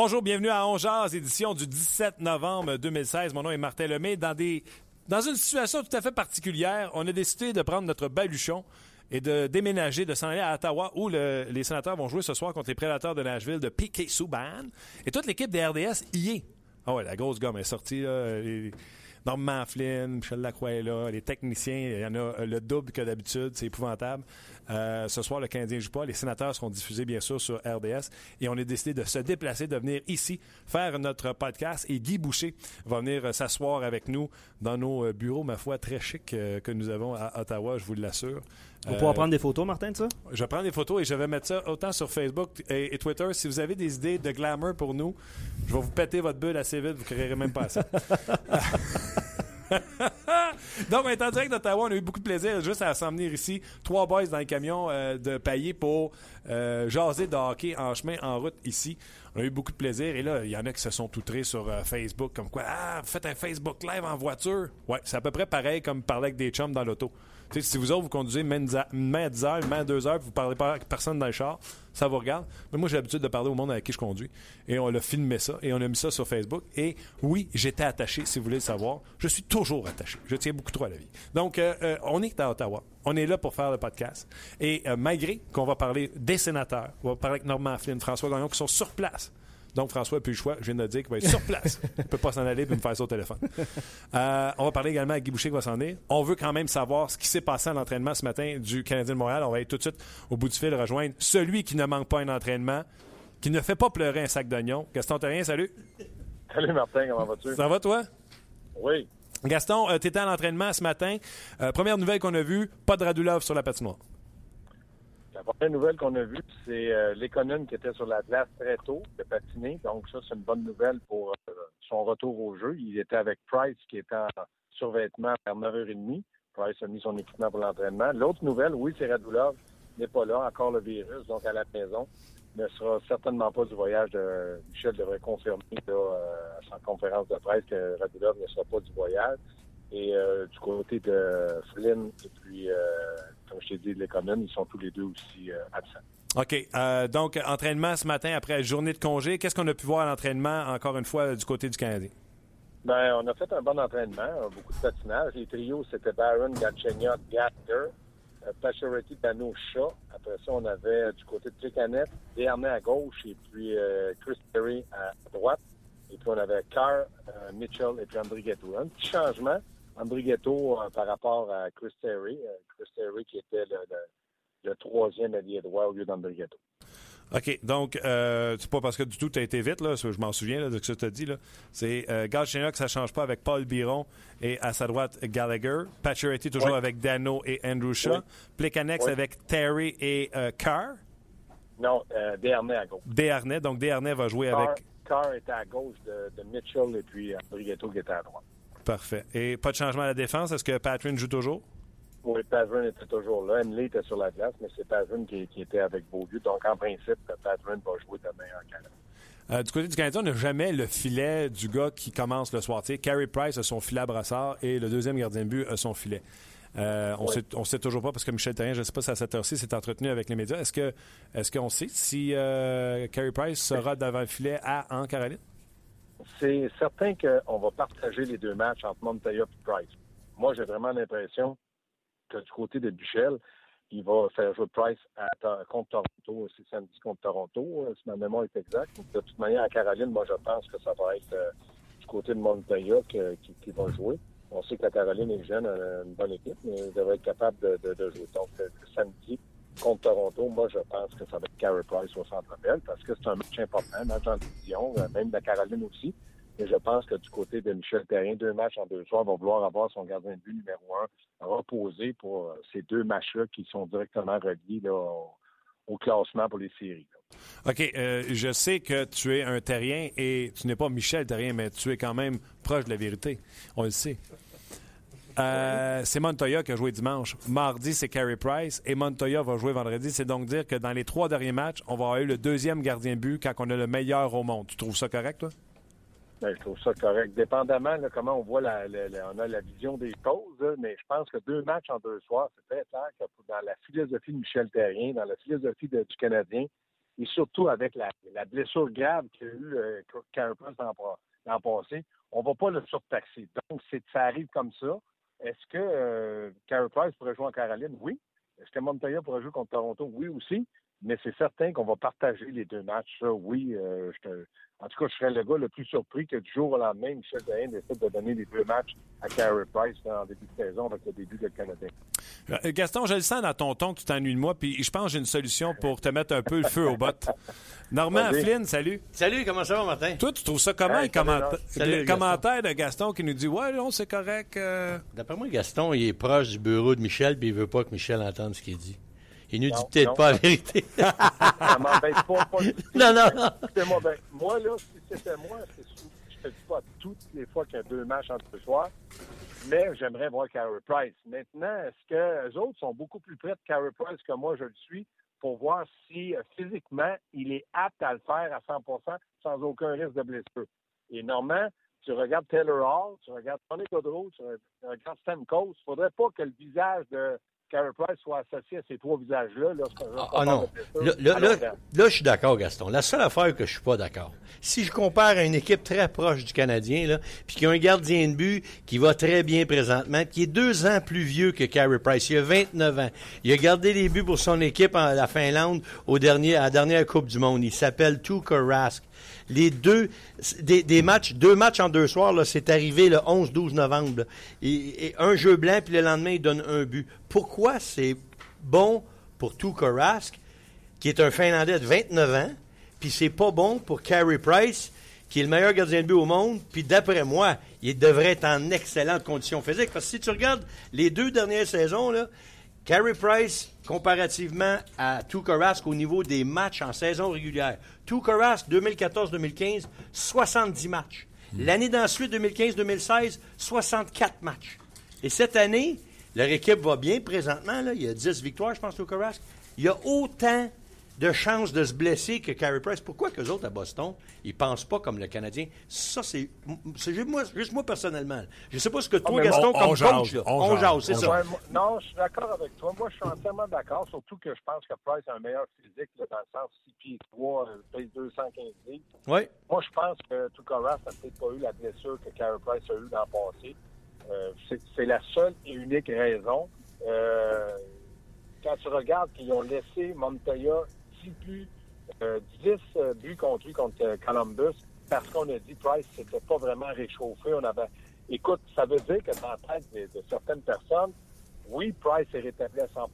Bonjour, bienvenue à Ongears, édition du 17 novembre 2016. Mon nom est Martin Lemay. Dans, une situation tout à fait particulière, on a décidé de prendre notre baluchon et de déménager, de s'en aller à Ottawa, où les sénateurs vont jouer ce soir contre les prédateurs de Nashville de P.K. Subban. Et toute l'équipe des RDS y est. Ah ouais, la grosse gomme est sortie. Là, Norman Flynn, Michel Lacroix là, les techniciens, il y en a le double que d'habitude, c'est épouvantable. Euh, ce soir, le Canadien joue pas. Les sénateurs seront diffusés, bien sûr, sur RDS. Et on a décidé de se déplacer, de venir ici faire notre podcast. Et Guy Boucher va venir euh, s'asseoir avec nous dans nos euh, bureaux, ma foi, très chic que nous avons à Ottawa, je vous l'assure. Vous pourrez prendre des photos, Martin, de ça? Je prends des photos et je vais mettre ça autant sur Facebook et, Twitter. Si vous avez des idées de glamour pour nous, je vais vous péter votre bulle assez vite, vous ne créerez même pas ça. Donc, on en direct d'Ottawa. On a eu beaucoup de plaisir juste à s'en venir ici. Trois boys dans le camion euh, de pailler pour euh, jaser de hockey en chemin, en route ici. On a eu beaucoup de plaisir. Et là, il y en a qui se sont outrés sur euh, Facebook comme quoi, ah, faites un Facebook Live en voiture. Ouais, c'est à peu près pareil comme parler avec des chums dans l'auto si vous autres, vous conduisez main, à 10 heures, main à 2 heures, vous parlez pas à personne dans le char, ça vous regarde. Mais moi, j'ai l'habitude de parler au monde avec qui je conduis. Et on a filmé ça et on a mis ça sur Facebook. Et oui, j'étais attaché, si vous voulez le savoir. Je suis toujours attaché. Je tiens beaucoup trop à la vie. Donc, euh, euh, on est à Ottawa. On est là pour faire le podcast. Et euh, malgré qu'on va parler des sénateurs, on va parler avec Normand Flynn, François Gagnon, qui sont sur place donc, François n'a plus le choix. Je viens de dire qu'il va être sur place. Il ne peut pas s'en aller et me faire ça au téléphone. Euh, on va parler également à Guy Boucher qui va s'en aller. On veut quand même savoir ce qui s'est passé à l'entraînement ce matin du Canadien de Montréal. On va aller tout de suite au bout du fil rejoindre celui qui ne manque pas un entraînement, qui ne fait pas pleurer un sac d'oignons. Gaston rien, salut. Salut Martin, comment vas-tu? Ça va toi? Oui. Gaston, euh, tu étais à l'entraînement ce matin. Euh, première nouvelle qu'on a vue, pas de Radulov sur la patinoire. La première nouvelle qu'on a vue, c'est euh, qui était sur la glace très tôt, de patiner. Donc ça, c'est une bonne nouvelle pour euh, son retour au jeu. Il était avec Price qui était en survêtement vers 9h30. Price a mis son équipement pour l'entraînement. L'autre nouvelle, oui, c'est Radulov n'est pas là, encore le virus, donc à la maison. Ne sera certainement pas du voyage de Michel devrait confirmer euh, à sa conférence de presse que Radulov ne sera pas du voyage. Et euh, du côté de Flynn et puis, comme je t'ai dit, les communes, ils sont tous les deux aussi euh, absents. OK. donc, entraînement ce matin après journée de congé. Qu'est-ce qu'on a pu voir à l'entraînement, encore une fois, du côté du Canadien? Ben, on a fait un bon entraînement, beaucoup de patinage. Les trios, c'était Baron, Gatchenyot, Gatter, Pacioretty, Dano, Shaw. Après ça, on avait du côté de Tricanet, Desharnais à gauche et puis Chris Perry à droite. Et puis on avait Carr, Mitchell et puis André. Un petit changement. Andrighetto euh, par rapport à Chris Terry. Euh, Chris Terry qui était le, troisième allié droit au lieu d'Andrighetto. OK. Donc, euh, c'est pas parce que du tout tu as été vite, là, je m'en souviens de ce que tu as dit. C'est euh, que ça change pas avec Paul Biron et à sa droite Gallagher. Pacioretty toujours avec Dano et Andrew Shaw. Oui. avec Terry et euh, Carr. Non, euh, Desharnais à gauche. Desharnais. Donc, Desharnais va jouer avec. Carr était à gauche de, de Mitchell et puis Andrighetto qui était à droite. Parfait. Et pas de changement à la défense. Est-ce que Patrin joue toujours? Oui, Patrin était toujours là. Emily était sur la glace, mais c'est Patrin qui, était avec Beaulieu. Donc, en principe, Patrin va jouer demain en Canada. Euh, du côté du Canadien, on n'a jamais le filet du gars qui commence le soir. Tu sais, Carey Price a son filet à brassard et le deuxième gardien de but a son filet. Euh, on ne sait, toujours pas parce que Michel Terrien, je ne sais pas si à cette heure-ci, s'est entretenu avec les médias. Est-ce qu'on sait si euh, Carey Price sera devant le filet à en Caroline? C'est certain qu'on va partager les deux matchs entre Montoya et Price. Moi, j'ai vraiment l'impression que du côté de Michel, il va faire jouer Price contre Toronto. C'est samedi contre Toronto, euh, si ma mémoire est exacte. De toute manière, à Caroline, moi, je pense que ça va être euh, du côté de Montoya qui, va jouer. On sait que la Caroline est jeune, a une bonne équipe, mais elle devrait être capable de, jouer. Donc, euh, samedi, contre Toronto, moi, je pense que ça va être Carey Price au centre belle parce que c'est un match important, un match en division, euh, même la Caroline aussi. Mais je pense que du côté de Michel Terrien, deux matchs en deux soirs, va vouloir avoir son gardien de but numéro un reposé pour ces deux matchs-là qui sont directement reliés au classement pour les séries. OK. Euh, je sais que tu es un terrien et tu n'es pas Michel Terrien, mais tu es quand même proche de la vérité. On le sait. Euh, c'est Montoya qui a joué dimanche. Mardi, c'est Carey Price. Et Montoya va jouer vendredi. C'est donc dire que dans les trois derniers matchs, on va avoir eu le deuxième gardien but quand on a le meilleur au monde. Tu trouves ça correct? Ben, je trouve ça correct. Dépendamment de comment on voit la, on a la vision des causes, mais je pense que deux matchs en deux soirs, c'est très clair que dans la philosophie de Michel Terrien, dans la philosophie du Canadien, et surtout avec la, blessure grave qu'il y a eu euh, Carey Price l'an passé, on ne va pas le surtaxer. Donc, ça arrive comme ça. Est-ce que euh, Price pourrait jouer en Caroline? Oui. Est-ce que Montoya pourrait jouer contre Toronto? Oui aussi. Mais c'est certain qu'on va partager les deux matchs. Ça, oui, euh, je te, en tout cas, je serais le gars le plus surpris que du jour au lendemain, Michel Dayen décide de donner les deux matchs à Carey Price en début de saison avec le début de Canadien. Euh, Gaston, je le sens dans ton ton que tu t'ennuies de moi, puis je pense que j'ai une solution pour te mettre un peu le feu aux bottes. Normand Flynn, salut. Salut, comment ça va, Martin? Toi, tu trouves ça comment, hey, le commentaire de Gaston qui nous dit Ouais, non, c'est correct. Euh. D'après moi, Gaston, il est proche du bureau de Michel, puis il veut pas que Michel entende ce qu'il dit. Il nous dit peut-être pas la vérité. ça m'embête pas, pas Non, non, non. Moi, ben, moi, là, si c'était moi, je te dis pas toutes les fois qu'il y a deux matchs entre soir, mais j'aimerais voir Carey Price. Maintenant, est-ce que les autres sont beaucoup plus près de Carey Price que moi, je le suis, pour voir si euh, physiquement, il est apte à le faire à 100% sans aucun risque de blessure? Et normalement, tu regardes Taylor Hall, tu regardes Tony Godreau, tu regardes Stamkos, il faudrait pas que le visage de Carey Price soit associé à ces trois visages-là. Là, ah, ah non. Là, là, là, là, je suis d'accord, Gaston. La seule affaire que je suis pas d'accord, si je compare à une équipe très proche du Canadien, là, puis qui a un gardien de but qui va très bien présentement, qui est deux ans plus vieux que Carey Price, il a 29 ans. Il a gardé les buts pour son équipe en la Finlande au dernier, à la dernière Coupe du Monde. Il s'appelle Tuukka Rask les deux des, matchs, deux matchs en deux soirs, c'est arrivé le 11-12 novembre. Et, un jeu blanc, puis le lendemain, il donne un but. Pourquoi c'est bon pour Tuukka Rask, qui est un Finlandais de 29 ans, puis c'est pas bon pour Carey Price, qui est le meilleur gardien de but au monde, puis d'après moi, il devrait être en excellente condition physique. Parce que si tu regardes les deux dernières saisons, là, Carey Price, comparativement à Tuukka Rask au niveau des matchs en saison régulière. Tuukka Rask, 2014-2015, 70 matchs. Hmm. L'année d'ensuite, 2015-2016, 64 matchs. Et cette année, leur équipe va bien présentement. Là, il y a 10 victoires, je pense, Tuukka Rask. Il y a autant de chances de se blesser que Carey Price. Pourquoi que autres à Boston, ils pensent pas comme le Canadien? Ça, c'est juste moi, juste moi personnellement. Je ne sais pas ce que toi, Gaston, comme coach, là, on, jase, c'est ça. non, je suis d'accord avec toi. Moi, je suis entièrement d'accord, surtout que je pense que Price a un meilleur physique dans le sens 6 pieds 3, paye 215 livres. Oui. Moi, je pense que Tukaras n'a peut-être pas eu la blessure que Carey Price a eu dans le passé. Euh, c'est la seule et unique raison. Euh, quand tu regardes qu'ils ont laissé Montoya 10 buts, euh, 10 euh, buts contre contre euh, Columbus parce qu'on a dit Price s'était pas vraiment réchauffé. On avait, écoute, ça veut dire que dans la tête de, certaines personnes, oui, Price est rétabli à 100%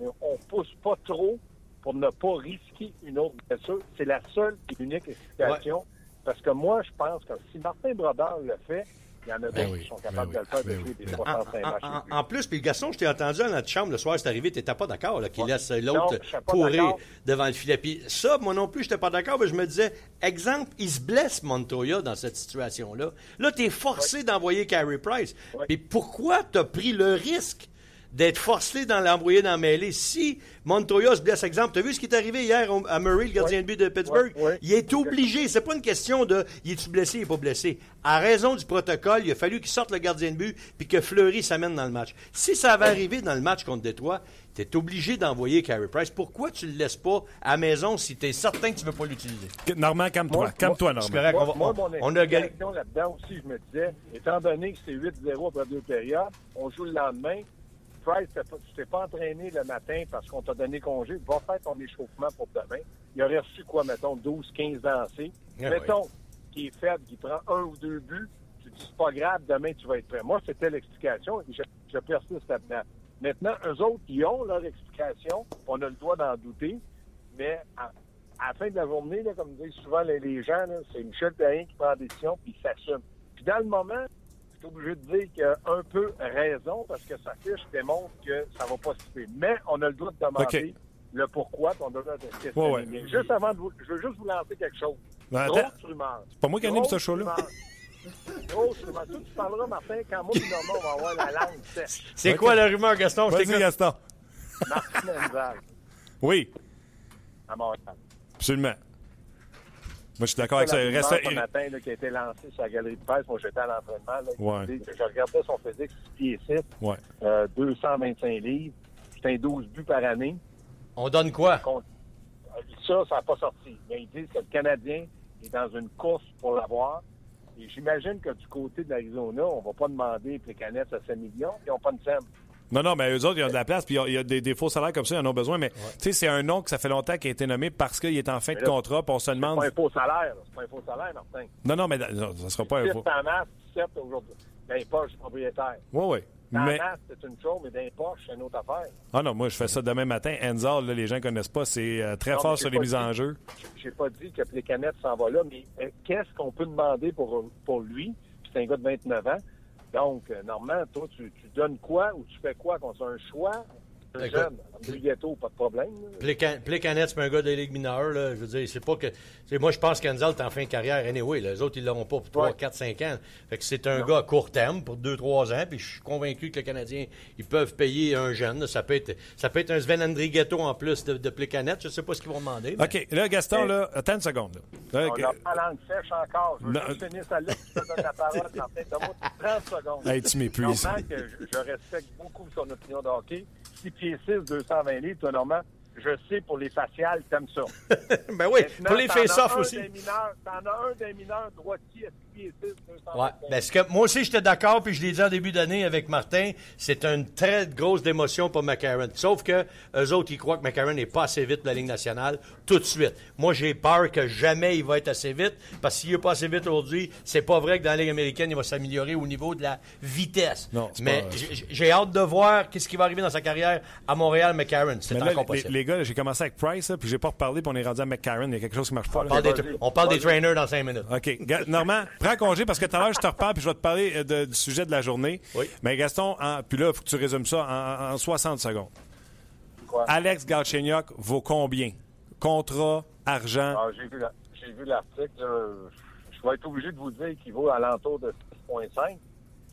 mais on pousse pas trop pour ne pas risquer une autre blessure. C'est la seule et unique explication. Parce que moi, je pense que si Martin Brodeur le fait, il y en a ben d'autres qui sont capables ben de le faire ben depuis des 65 matchs. En, plus, puis Gaston, je t'ai entendu dans notre chambre le soir, c'est arrivé, tu n'étais pas d'accord qu'il laisse l'autre pourrir devant le filet. Puis ça, moi non plus, je n'étais pas d'accord, mais je me disais, exemple, il se blesse Montoya dans cette situation-là. Là, tu es forcé d'envoyer Carey Price. Mais pourquoi tu as pris le risque d'être forcé dans l'envoyer dans la mêlée. Si Montoya se blesse, exemple, tu as vu ce qui est arrivé hier à Murray, le gardien de but de Pittsburgh? Il est obligé. C'est pas une question de il est-tu blessé, il est pas blessé. À raison du protocole, il a fallu qu'il sorte le gardien de but puis que Fleury s'amène dans le match. Si ça avait arrivé dans le match contre Détroit, tu es obligé d'envoyer Carey Price. Pourquoi tu le laisses pas à maison si tu es certain que tu ne veux pas l'utiliser? Normand, calme-toi. Calme-toi, Normand. Moi, moi, mon on a là-dedans aussi, je me disais, étant donné que c'est 8-0 après deux périodes, on joue le lendemain, Price, tu t'es pas entraîné le matin parce qu'on t'a donné congé, va faire ton échauffement pour demain. Il aurait reçu quoi, mettons, 12, 15 lancers. Ah mettons qui est faible, qui prend un ou deux buts, tu dis c'est pas grave, demain tu vas être prêt. Moi, c'était l'explication et je, je persiste là-dedans. Maintenant, eux autres, ils ont leur explication, on a le droit d'en douter, mais à la fin de la journée, là, comme disent souvent les, les gens, c'est Michel Perrin qui prend la décision puis il s'assume. Puis dans le moment, suis obligé de dire qu'il a un peu raison parce que sa fiche démontre que ça va pas se faire. Mais on a le droit de demander le pourquoi, puis on a le droit de questionner. Ouais, ouais. Juste avant de vous, je veux juste vous lancer quelque chose. Ben, Grosse rumeur. pas moi qui anime ce show-là. Grosse rumeur. Toi, tu parleras, Martin, quand moi et Normand, on va avoir la langue sèche. C'est quoi la rumeur, Gaston? Je Vas-y. Gaston. Martin Oui, à Montréal. absolument. Moi, je suis d'accord avec ça. Il reste- ce matin là, qui a été lancée sur la galerie de presse. Moi, j'étais à l'entraînement. Ouais. Je regardais son physique, 6 pieds 6, Ouais. euh, 225 livres. Un 12 buts par année. On donne quoi? Ça, ça n'a pas sorti. Mais ils disent que le Canadien est dans une course pour l'avoir. Et j'imagine que du côté de l'Arizona, on va pas demander les canettes à 5 millions. Ils n'ont pas de scène. Non, non, mais eux autres, ils ont de la place, puis il y a- des, des faux salaires comme ça, ils en ont besoin. Mais tu sais, c'est un nom que ça fait longtemps qu'il a été nommé parce qu'il est en fin de contrat, puis on se C'est demande. pas un faux salaire. C'est pas un faux salaire, Martin. Non, non, mais non, ça sera pas un 6 faux. en masse, 7 aujourd'hui. Dans les poches du propriétaire. Oui, oui. Dans Mais, la masse, c'est une chose, mais dans les poches, c'est une autre affaire. ah non, moi, je fais ça demain matin. Enzal, là, les gens connaissent pas, c'est euh, très Non, fort sur les mises dit- en jeu. J'ai pas dit que les canettes s'en va là, mais euh, qu'est-ce qu'on peut demander pour, pour lui? Puis c'est un gars de 29 ans. Donc, euh, normalement, toi, tu, donnes quoi ou tu fais quoi qu'on soit un choix? Jeune, un ghetto, pas de problème. Plecanet, c'est un gars des ligues mineures. Là. Je veux dire, c'est pas que. Moi, je pense qu'Anzal est en fin de carrière anyway. Là. Les autres, ils l'auront pas pour 3, Ouais. 4, 5 ans. Fait que c'est un gars à court terme pour 2, 3 ans. Puis je suis convaincu que les Canadiens, ils peuvent payer un jeune. là. Ça peut être, ça peut être un Sven Andrighetto en plus de, de Plecanet. Je sais pas ce qu'ils vont demander. mais- OK, là, Gaston, là, attends une seconde. Là. Là, On n'a pas la langue sèche encore. Je veux Non. juste finir ça là, je te donne la parole. Martin. Donne-moi 30 secondes. Hey, tu m'épuises. Je, je respecte beaucoup son opinion de hockey. 6 pieds 6, 220 livres, toi, Normand, je sais, pour les faciales, t'aimes ça. ben oui, Maintenant, pour les face-off aussi. T'en as un des mineurs droitier à 6 pieds 6, 225 Ouais. Ben, ce que, moi aussi, j'étais d'accord, puis je l'ai dit en début d'année avec Martin, c'est une très grosse démotion pour McCarron. Sauf que eux autres, ils croient que McCarron n'est pas assez vite pour la Ligue nationale tout de suite. Moi, j'ai peur que jamais il va être assez vite, parce que s'il n'est pas assez vite aujourd'hui, c'est pas vrai que dans la Ligue américaine, il va s'améliorer au niveau de la vitesse. Non, Mais j'ai- hâte de voir qu'est-ce qui va arriver dans sa carrière à Montréal, McCarron. C'est encore les, possible. les gars, j'ai commencé avec Price, là, puis j'ai pas reparlé, puis on est rendu à McCarron. Il y a quelque chose qui marche pas. on là. parle, des, vas-y. on parle des Vas-y. trainers dans cinq minutes. OK. Normand, prends congé parce que tout à l'heure, je te reparle puis je vais te parler euh, de- du sujet de la journée. Oui. Mais Gaston, en- puis là, il faut que tu résumes ça en, en 60 secondes. Quoi? Alex Galchenyuk vaut combien? Contrat, argent? Ah, j'ai vu la- l'article. Je vais être obligé de vous dire qu'il vaut alentour de 6,5.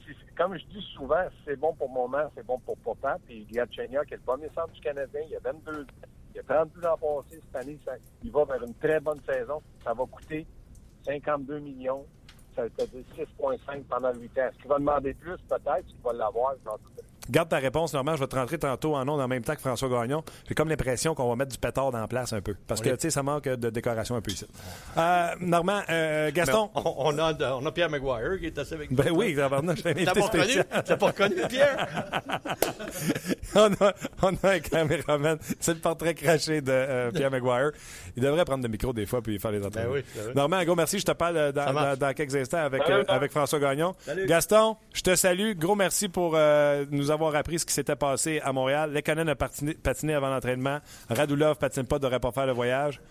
Si- Comme je dis souvent, si c'est bon pour maman, c'est bon pour papa. Puis Gatchenyuk est le premier centre du Canadien. Il a 22 ans. Il a 32 ans passé cette année. ça- il va vers une très bonne saison. Ça va coûter 52 millions. Ça veut dire 6,5 pendant 8 ans. Est-ce qu'il va demander plus? Peut-être. Est-ce qu'il va l'avoir? J'en doute. Garde ta réponse, Normand. Je vais te rentrer tantôt en ondes en même temps que François Gagnon. J'ai comme l'impression qu'on va mettre du pétard dans la place un peu. Parce que, tu sais, ça manque de décoration un peu ici. Euh, Normand, euh, Gaston? On, on a, on a Pierre Maguire qui est assez avec nous. Ben oui, je un T'as invité pas reconnu? spécial. T'as pas reconnu, Pierre? on, a, on a un caméraman. C'est le portrait craché de euh, Pierre Maguire. Il devrait prendre le micro des fois puis faire les entraînements. Ben oui. Normand, gros merci. Je te parle euh, dans, quelques instants avec, euh, avec François Gagnon. Salut. Gaston, je te salue. Gros merci pour euh, nous avoir appris ce qui s'était passé à Montréal. Lekonen a patiné, patiné avant l'entraînement. Radulov patine pas, devrait pas faire le voyage.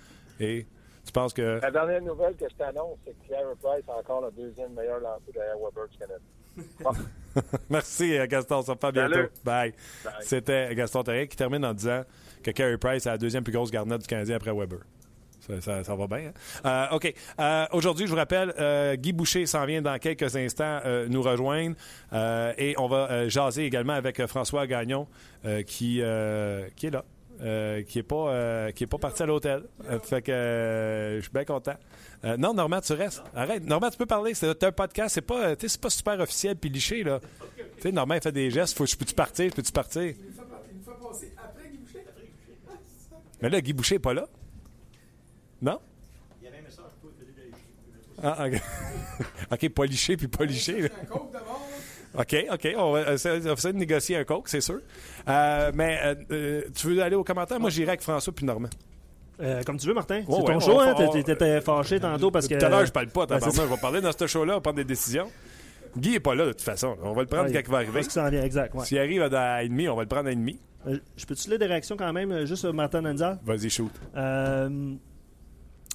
Et tu penses que... La dernière nouvelle que je t'annonce, c'est que Pierre Price a encore le deuxième meilleur lanceur derrière Weber du Canada. Merci, euh, Gaston. Ça fait bientôt. Salut. Bye. Bye. C'était Gaston Terrien qui termine en disant que Carey Price est la deuxième plus grosse garnette du Canadien après Weber. Ça, ça- ça va bien. hein? Euh, OK. Euh, Aujourd'hui, je vous rappelle, euh, Guy Boucher s'en vient dans quelques instants nous rejoindre. Et on va jaser également avec François Gagnon qui, qui est là. euh, qui est pas euh, qui est pas parti à l'hôtel. Euh, fait que je suis bien content. Non, Normand, tu restes. Arrête. Normand, tu peux parler. C'est un podcast. C'est pas, c'est pas super officiel puis liché, là. Normand, il fait des gestes. Faut, je peux-tu partir? Je peux-tu partir? Mais là, Guy Boucher n'est pas là. Non? Ah, OK. OK, pas liché puis pas liché. là. OK, OK. On va essayer, on va essayer de négocier un coke, c'est sûr. Euh, mais euh, euh, tu veux aller aux commentaires? Moi, j'irai avec François puis Normand. Euh, comme tu veux, Martin. C'est Ouais, ton ouais, show, hein? T'étais- fâché tantôt parce que. Tout à l'heure, je parle pas. Ben, c'est je vais parler dans ce show-là, on va prendre des décisions. Guy n'est pas là, de toute façon. On va le prendre Ouais, quand il va arriver. S'en vient, exact. ouais. S'il arrive à ennemi, on va le prendre à ennemi. Euh, je peux-tu lire des réactions quand même, juste sur Martin Nanza? Vas-y, shoot. Euh,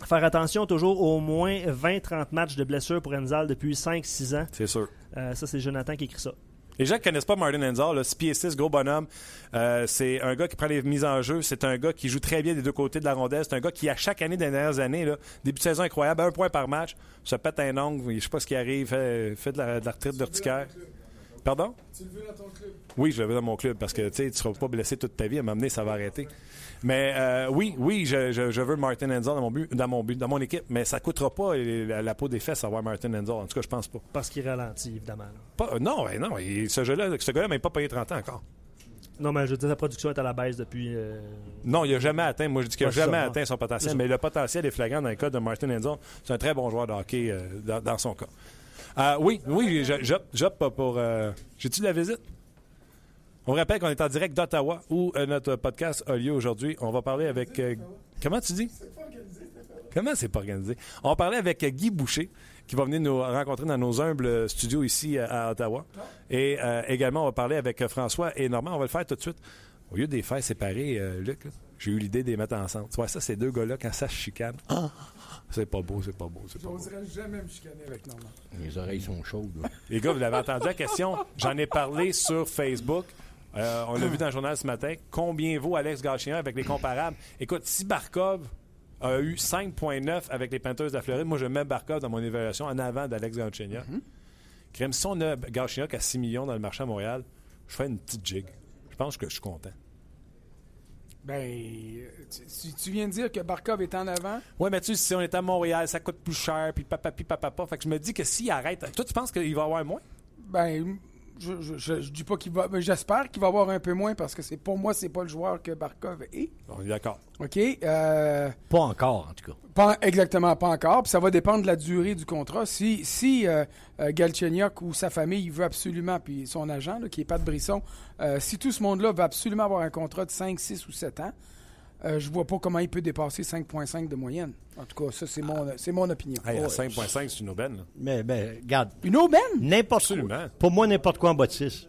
Faire attention toujours au moins 20-30 matchs de blessure pour Enzal depuis 5-6 ans. C'est sûr. Euh, ça, c'est Jonathan qui écrit ça. Les gens qui ne connaissent pas Martin Enzal, là, 6 pieds 6, gros bonhomme, euh, c'est un gars qui prend les mises en jeu. C'est un gars qui joue très bien des deux côtés de la rondelle. C'est un gars qui, à chaque année des dernières années, là, début de saison incroyable, un point par match, se pète un ongle, je ne sais pas ce qui arrive, fait, fait de, la, de la retraite d'urticaire. Pardon? Tu le veux dans ton club? Oui, je le veux dans mon club parce que tu ne seras pas blessé toute ta vie. À m'amener, ça va arrêter. Mais euh, oui, oui, je, je, je, veux Martin Enzel dans mon but, dans mon but, dans mon équipe, mais ça coûtera pas la, la peau des fesses avoir Martin Enzel. En tout cas, je pense pas. Parce qu'il ralentit, évidemment. Pas, non, non, ce jeu-là, ce gars-là n'a même pas payé 30 ans encore. Non, mais je veux dire, sa production est à la baisse depuis. Euh... Non, il n'a jamais atteint. Moi, je dis qu'il n'a jamais ça, atteint son potentiel, mais le potentiel est flagrant dans le cas de Martin Enzel. C'est un très bon joueur de hockey euh, dans, dans, son cas. Euh, oui, oui, j'opte pour. Euh, J'ai-tu de la visite? On rappelle qu'on est en direct d'Ottawa où euh, notre podcast a lieu aujourd'hui. On va parler avec. Comment tu dis? Comment c'est pas organisé? On va parler avec Guy Boucher qui va venir nous rencontrer dans nos humbles studios ici à, Ottawa. Et également, on va parler avec François et Normand. On va le faire tout de suite. Au lieu des faire séparer, Luc, j'ai eu l'idée de les mettre ensemble. Tu vois, ça, ces deux gars-là, quand ça se chicane, ah. C'est pas beau, c'est pas beau. Je n'oserais jamais me chicaner avec Normand. Les oreilles sont chaudes. Les gars, vous l'avez entendu la question? J'en ai parlé sur Facebook. Euh, on l'a vu dans le journal ce matin. Combien vaut Alex Gachien avec les comparables? Écoute, si Barkov a eu 5,9 avec les Panthers de la Floride, moi, je mets Barkov dans mon évaluation en avant d'Alex Gachien. Crème, si on a Gachien à 6 millions dans le marché à Montréal, je fais une petite jig. Je pense que je suis content. Ben, tu, tu, viens de dire que Barkov est en avant? Oui, mais tu sais, si on est à Montréal, ça coûte plus cher, puis papa, puis papa, papa. Fait que je me dis que s'il arrête, toi, tu penses qu'il va avoir moins? Ben, je, je, dis pas qu'il va. Mais j'espère qu'il va avoir un peu moins parce que c'est pour moi, c'est pas le joueur que Barkov est. On est d'accord. OK. Euh, pas encore, en tout cas. Pas, exactement, pas encore. Puis ça va dépendre de la durée du contrat. Si, si euh, euh ou sa famille veut absolument, puis son agent, qui est Pat Brisson, euh, si tout ce monde-là veut absolument avoir un contrat de 5, 6 ou 7 ans, euh, je vois pas comment il peut dépasser 5,5 de moyenne. En tout cas, ça, c'est mon, c'est mon opinion. Hey, 5,5, c'est une aubaine. Mais, ben, regarde. Une aubaine? N'importe quoi. Pour moi, n'importe quoi en bas de 6.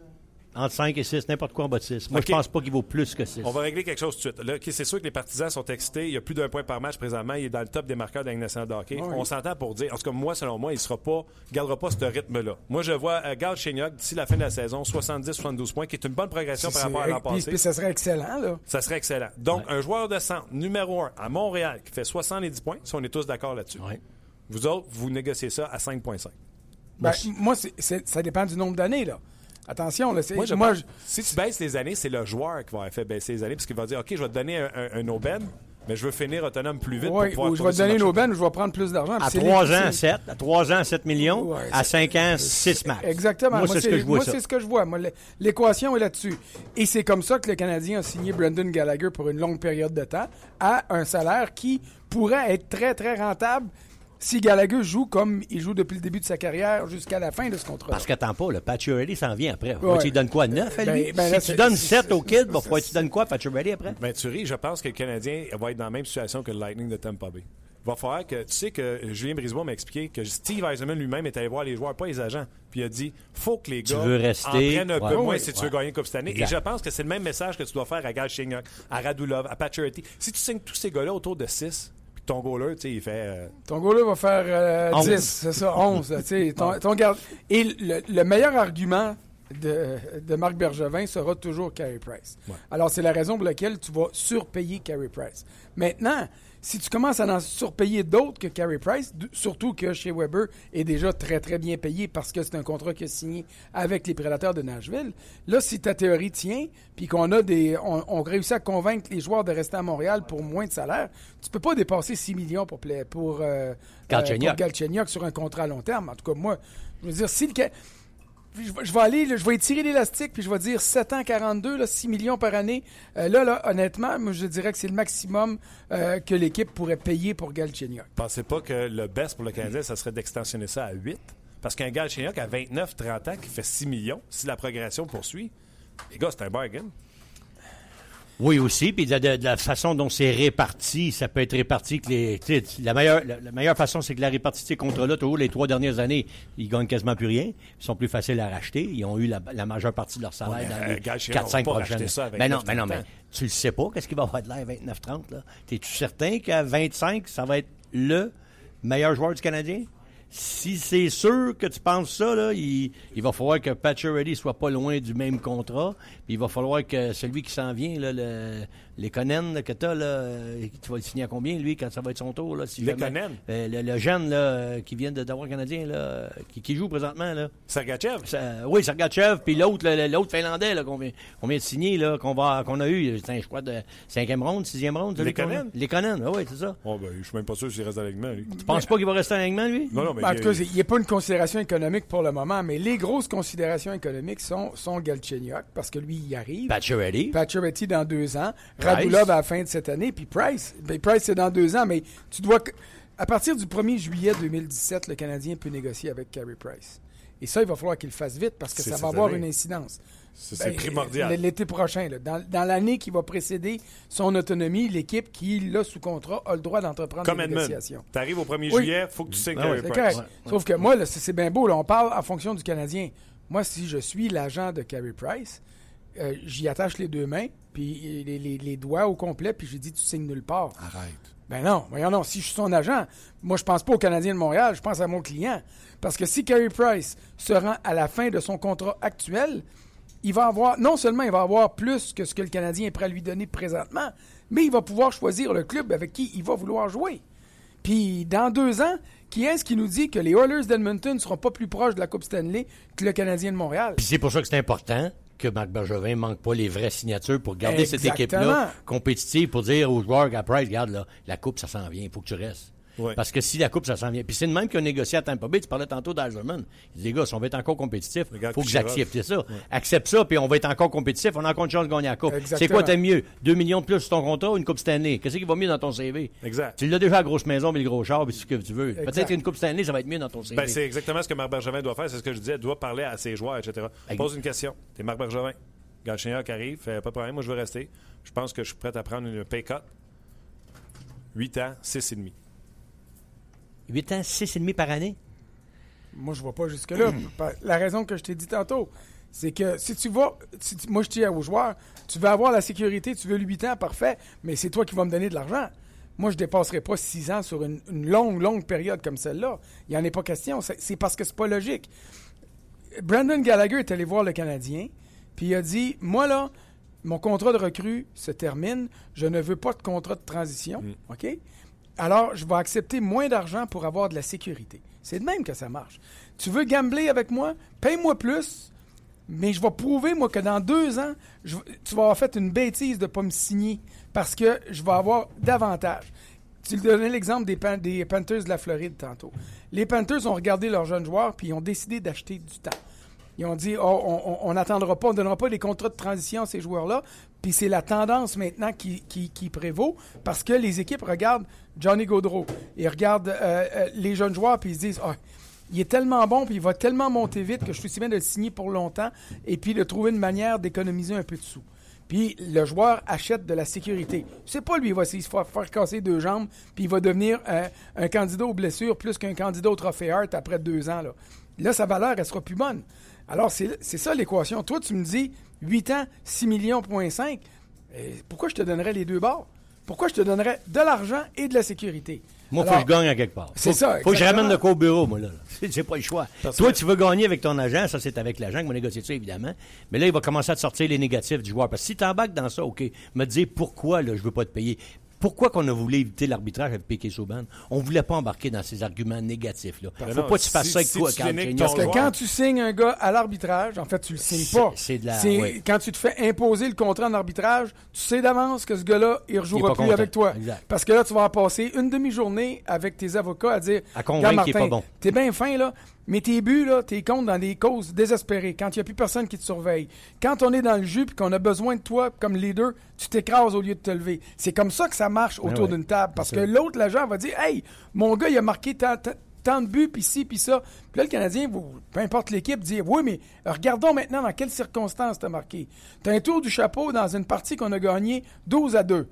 Entre 5 et 6, n'importe quoi en bas de 6. Moi, je pense pas qu'il vaut plus que 6. On va régler quelque chose tout de suite. Là, c'est sûr que les partisans sont excités. Il y a plus d'un point par match présentement. Il est dans le top des marqueurs de la nationale de hockey. On s'entend pour dire, en tout cas, moi, selon moi, il sera pas, gardera pas ce rythme-là. Moi, je vois euh, Gal d'ici la fin de la saison, 70-72 points, qui est une bonne progression par rapport à l'an passé. Puis, ça serait excellent, là. Ça serait excellent. Donc, un joueur de centre, numéro 1, à Montréal, qui fait 70 points, si on est tous d'accord là-dessus. Vous autres, vous négociez ça à 5,5. Ben, moi, ça dépend du nombre d'années, là. Attention, là, moi, si tu baisses les années, c'est le joueur qui va faire baisser les années parce qu'il va dire OK, je vais te donner un, un, aubaine, mais je veux finir autonome plus vite. Oui, ou je vais te donner une aubaine ou je vais prendre plus d'argent. À 3 ans, 7. À 3 ans, 7 millions. à 5 ans, 6 max. Exactement. Moi, c'est ce que je vois. Moi, c'est ce que je vois. l'équation est là-dessus. Et c'est comme ça que le Canadien a signé Brendan Gallagher pour une longue période de temps à un salaire qui pourrait être très, très rentable si Gallagher joue comme il joue depuis le début de sa carrière jusqu'à la fin de ce contrat. Parce qu'attends pas, le Pacioretty s'en vient après. Tu lui donnes quoi, 9 à lui? Ben, ben si tu donnes 7 au kid, il tu donnes quoi, Pacioretty après? Ben, tu ris, je pense que le Canadien va être dans la même situation que le Lightning de Tampa Bay. Il va falloir que, tu sais que Julien Brisebois m'a expliqué que Steve Eisenman lui-même est allé voir les joueurs, pas les agents. Puis il a dit, faut que les gars en prennent un peu moins si tu veux gagner une Coupe cette année. Et je pense que c'est le même message que tu dois faire à Gal à Radulov, à Pacioretty. Si tu signes tous ces gars-là autour de 6, ton goaler, tu sais, il fait. Euh, ton goaler va faire 10, euh, c'est ça, 11. ton, ton garde... Et le, meilleur argument de, de, Marc Bergevin sera toujours Carey Price. Alors, c'est la raison pour laquelle tu vas surpayer Carey Price. Maintenant, si tu commences à en surpayer d'autres que Carey Price, surtout que chez Weber est déjà très, très bien payé parce que c'est un contrat qu'il a signé avec les Prédateurs de Nashville, là, si ta théorie tient, puis qu'on a des, on, réussit à convaincre les joueurs de rester à Montréal pour moins de salaire, tu peux pas dépasser 6 millions pour, pour, euh, euh sur un contrat à long terme. En tout cas, moi, je veux dire, si le je vais aller, je vais étirer l'élastique, puis je vais dire 7 ans 42, là, 6 millions par année. Euh, là, là, honnêtement, moi, je dirais que c'est le maximum euh, que l'équipe pourrait payer pour Galchenyuk. Pensez pas que le best pour le Canadien, ça serait d'extensionner ça à 8? Parce qu'un Galchenyuk à 29-30 ans qui fait 6 millions, si la progression poursuit, les gars, c'est un bargain. Oui, aussi. Puis de, la façon dont c'est réparti, ça peut être réparti que les. La meilleure, la, meilleure façon, c'est que la répartie de ces contrats-là, toujours les trois dernières années, ils gagnent quasiment plus rien. Ils sont plus faciles à racheter. Ils ont eu la, majeure partie de leur salaire dans les 4-5 prochaines années. Ben non, ben non, mais tu le sais pas, qu'est-ce qu'il va avoir de l'air à 29-30, là? T'es-tu certain qu'à 25, ça va être le meilleur joueur du Canadien? Si c'est sûr que tu penses ça, là, il, va falloir que Patcherity soit pas loin du même contrat. Puis il va falloir que celui qui s'en vient, là, le, les Conan que tu as, là, tu vas le signer à combien, lui, quand ça va être son tour? Là, si les Conan? Euh, le, jeune là, qui vient d'avoir Canadien, là, qui, joue présentement. Là. Sergachev? oui, Sergachev. Puis l'autre, l'autre Finlandais qu'on vient, vient, de signer, là, qu'on, va, qu'on a eu, je crois, de cinquième ronde, sixième ronde. Les Conan? Les Conan, oui, c'est ça. Oh, ben, je suis même pas sûr s'il reste à l'alignement, lui. Tu penses pas qu'il va rester à l'alignement, lui? Non, non, mais. En tout cas, il n'y a pas une considération économique pour le moment, mais les grosses considérations économiques sont, sont Galchenyuk, parce que lui, il arrive. Pacioretty. Pacioretty dans deux ans. Radulov à la fin de cette année. Puis Price, ben Price, c'est dans deux ans, mais tu dois. À partir du 1er juillet 2017, le Canadien peut négocier avec Carey Price. Et ça, il va falloir qu'il le fasse vite parce que ça va avoir une incidence. C'est ben, primordial. L'été prochain, dans, l'année qui va précéder son autonomie, l'équipe qui l'a sous contrat a le droit d'entreprendre des négociations. Tu arrives au 1er juillet, il faut que tu signes ah Price. Sauf que moi, c'est bien beau, on parle en fonction du Canadien. Moi, si je suis l'agent de Carey Price, euh, j'y attache les deux mains, puis les, doigts au complet, puis je dis, tu signes nulle part. Arrête. Ben non, voyons non. Si je suis son agent, moi, je pense pas au Canadien de Montréal, je pense à mon client. Parce que si Carey Price se rend à la fin de son contrat actuel, il va avoir, non seulement il va avoir plus que ce que le Canadien est prêt à lui donner présentement, mais il va pouvoir choisir le club avec qui il va vouloir jouer. Puis dans deux ans, qui est-ce qui nous dit que les Oilers d'Edmonton ne seront pas plus proches de la Coupe Stanley que le Canadien de Montréal? Puis c'est pour ça que c'est important que Marc Bergevin ne manque pas les vraies signatures pour garder cette équipe-là compétitive, pour dire aux joueurs, Price, regarde, la Coupe, ça s'en vient, il faut que tu restes. Parce que si la coupe, ça s'en vient. Puis c'est le même qui a négocié à Tampa Bay. Tu parlais tantôt d'Algerman. Il dit, les gars, si on va être encore compétitif, il faut que j'accepte ça. Accepte ça, puis on va être encore compétitif. On a encore une chance de gagner la coupe. C'est quoi t'aimes mieux? 2 millions de plus sur ton contrat ou une coupe Stanley? Qu'est-ce qui va mieux dans ton CV? Exact. Tu l'as déjà la grosse maison, mais le gros char, puis ce que tu veux. Peut-être une coupe Stanley, ça va être mieux dans ton CV. Ben, c'est exactement ce que Marc Bergevin doit faire. C'est ce que je disais. Il doit parler à ses joueurs, etc. Pose une question. T'es Marc Bergevin. Galchenyuk arrive. Fait pas de problème. Moi, je veux rester. Je pense que je suis prêt à prendre une pay cut. 8 ans, 6,5. 8 ans, 6,5 par année? Moi, je vois pas jusque-là. la raison que je t'ai dit tantôt, c'est que si tu vas. moi, je dis aux joueurs, tu veux avoir la sécurité, tu veux le 8 ans, parfait, mais c'est toi qui vas me donner de l'argent. Moi, je ne dépasserai pas 6 ans sur une, longue, longue période comme celle-là. Il n'y en est pas question. C'est parce que c'est pas logique. Brandon Gallagher est allé voir le Canadien, puis il a dit Moi, là, mon contrat de recrue se termine. Je ne veux pas de contrat de transition. Mm. OK? Alors je vais accepter moins d'argent pour avoir de la sécurité. C'est de même que ça marche. Tu veux gambler avec moi? Paye-moi plus, mais je vais prouver, moi, que dans deux ans, tu vas avoir fait une bêtise de ne pas me signer parce que je vais avoir davantage. Tu donnais l'exemple des, Panthers de la Floride tantôt. Les Panthers ont regardé leurs jeunes joueurs puis ils ont décidé d'acheter du temps. Ils ont dit oh, on n'attendra pas, on ne donnera pas des contrats de transition à ces joueurs-là. Puis c'est la tendance maintenant qui, prévaut parce que les équipes regardent Johnny Gaudreau. Ils regardent euh, euh, les jeunes joueurs puis ils se disent oh, il est tellement bon puis il va tellement monter vite que je suis si bien de le signer pour longtemps et puis de trouver une manière d'économiser un peu de sous. Puis le joueur achète de la sécurité. C'est pas lui, il va se faire, casser deux jambes, puis il va devenir un, un candidat aux blessures plus qu'un candidat au trophée Hart après deux ans. Là, là sa valeur, elle sera plus bonne. Alors, c'est ça l'équation. Toi, tu me dis 8 ans, 6 millions, point 5. pourquoi je te donnerais les deux bords? Pourquoi je te donnerais de l'argent et de la sécurité? Moi, il faut que je gagne à quelque part. C'est ça. faut que je ramène de quoi au bureau, moi, là. C'est pas le choix. Toi, tu veux gagner avec ton agent, ça, c'est avec l'agent qui va négocier ça, évidemment. Mais là, il va commencer à te sortir les négatifs du joueur. Parce que si tu embarques dans ça, OK, me dire pourquoi, là, je veux pas te payer. Pourquoi qu'on a voulu éviter l'arbitrage avec Piquet Souban? On ne voulait pas embarquer dans ces arguments négatifs-là. Il ne faut pas que tu fasses ça avec toi, Parce que quand tu signes un gars à l'arbitrage, en fait, tu le signes pas. C'est de la... Quand tu te fais imposer le contrat en arbitrage, tu sais d'avance que ce gars-là, il ne rejouera plus avec toi. Parce que là, tu vas passer une demi-journée avec tes avocats à dire... À convaincre qu'il n'est pas bon. T'es bien fin, là. Mais tes buts, là, t'es comptes dans des causes désespérées, quand il n'y a plus personne qui te surveille. Quand on est dans le jus et qu'on a besoin de toi comme leader, tu t'écrases au lieu de te lever. C'est comme ça que ça marche ben autour d'une table. Parce que l'autre, l'agent, va dire Hey, mon gars, il a marqué tant, de buts, puis ci, puis ça. Puis là, le Canadien, peu importe l'équipe, dit Oui, mais regardons maintenant dans quelles circonstances tu as marqué. Tu as un tour du chapeau dans une partie qu'on a gagnée 12 à 2.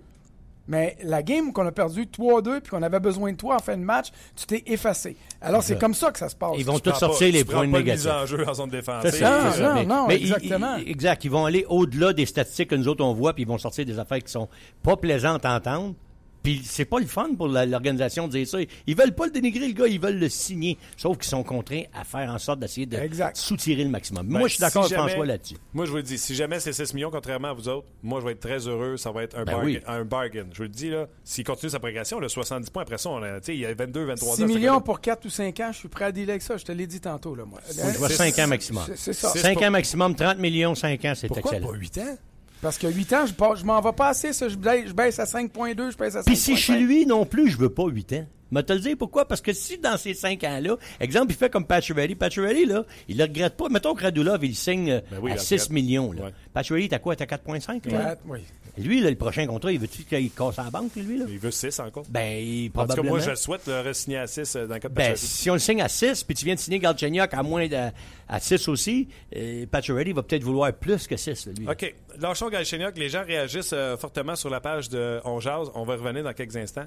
Mais la game qu'on a perdu 3-2 puis qu'on avait besoin de toi en fin de match, tu t'es effacé. Alors, c'est comme ça que ça se passe. Ils vont tous sortir les points négatifs. en jeu en zone défensive. Non, non, non, exactement. exact. Ils vont aller au-delà des statistiques que nous autres on voit puis ils vont sortir des affaires qui sont pas plaisantes à entendre Puis c'est pas le fun pour l'organisation de dire ça. Ils veulent pas le dénigrer, le gars, ils veulent le signer. Sauf qu'ils sont contraints à faire en sorte d'essayer de soutirer le maximum. moi, je suis d'accord avec François là-dessus. Moi, je vous le dis, si jamais c'est 6 millions, contrairement à vous autres, moi, je vais être très heureux. Ça va être un, ben bargain, un bargain. Je vous le dis, là, s'il continue sa progression, le 70 points après ça, on a, il y a 22, 23 6 millions pour 4 ou 5 ans, je suis prêt à dealer avec ça. Je te l'ai dit tantôt, là, moi. je vois 5 ans maximum. C'est ça. 5 ans maximum, 30 millions, 5 ans, c'est excellent. Pourquoi pas 8 ans? Parce que 8 ans, je, je m'en vais pas assez, ça. Je, baisse, à 5.2, je baisse à 5.5. Puis si chez lui non plus, je veux pas 8 ans. Mais te le dire pourquoi? Parce que si dans ces 5 ans-là, exemple, il fait comme Pacioretty, Pacioretty, là, il le regrette pas. Mettons que Radulov, il signe ben à 6 millions. Là. Ouais. Pacioretty, t'as quoi? T'as 4,5? 4, oui. Lui, le prochain contrat, il veut-tu qu'il casse la banque, lui? Là? Il veut 6 encore. Ben, il, Parce que moi, je souhaite le signer à 6 euh, dans le cas de Ben, si on le signe à 6, puis tu viens de signer Galchenyuk à moins de, à 6 aussi, euh, Pacioretty va peut-être vouloir plus que 6, lui. OK. Lâchons Galchenyuk. Les gens réagissent euh, fortement sur la page de On Jazz. On va revenir dans quelques instants.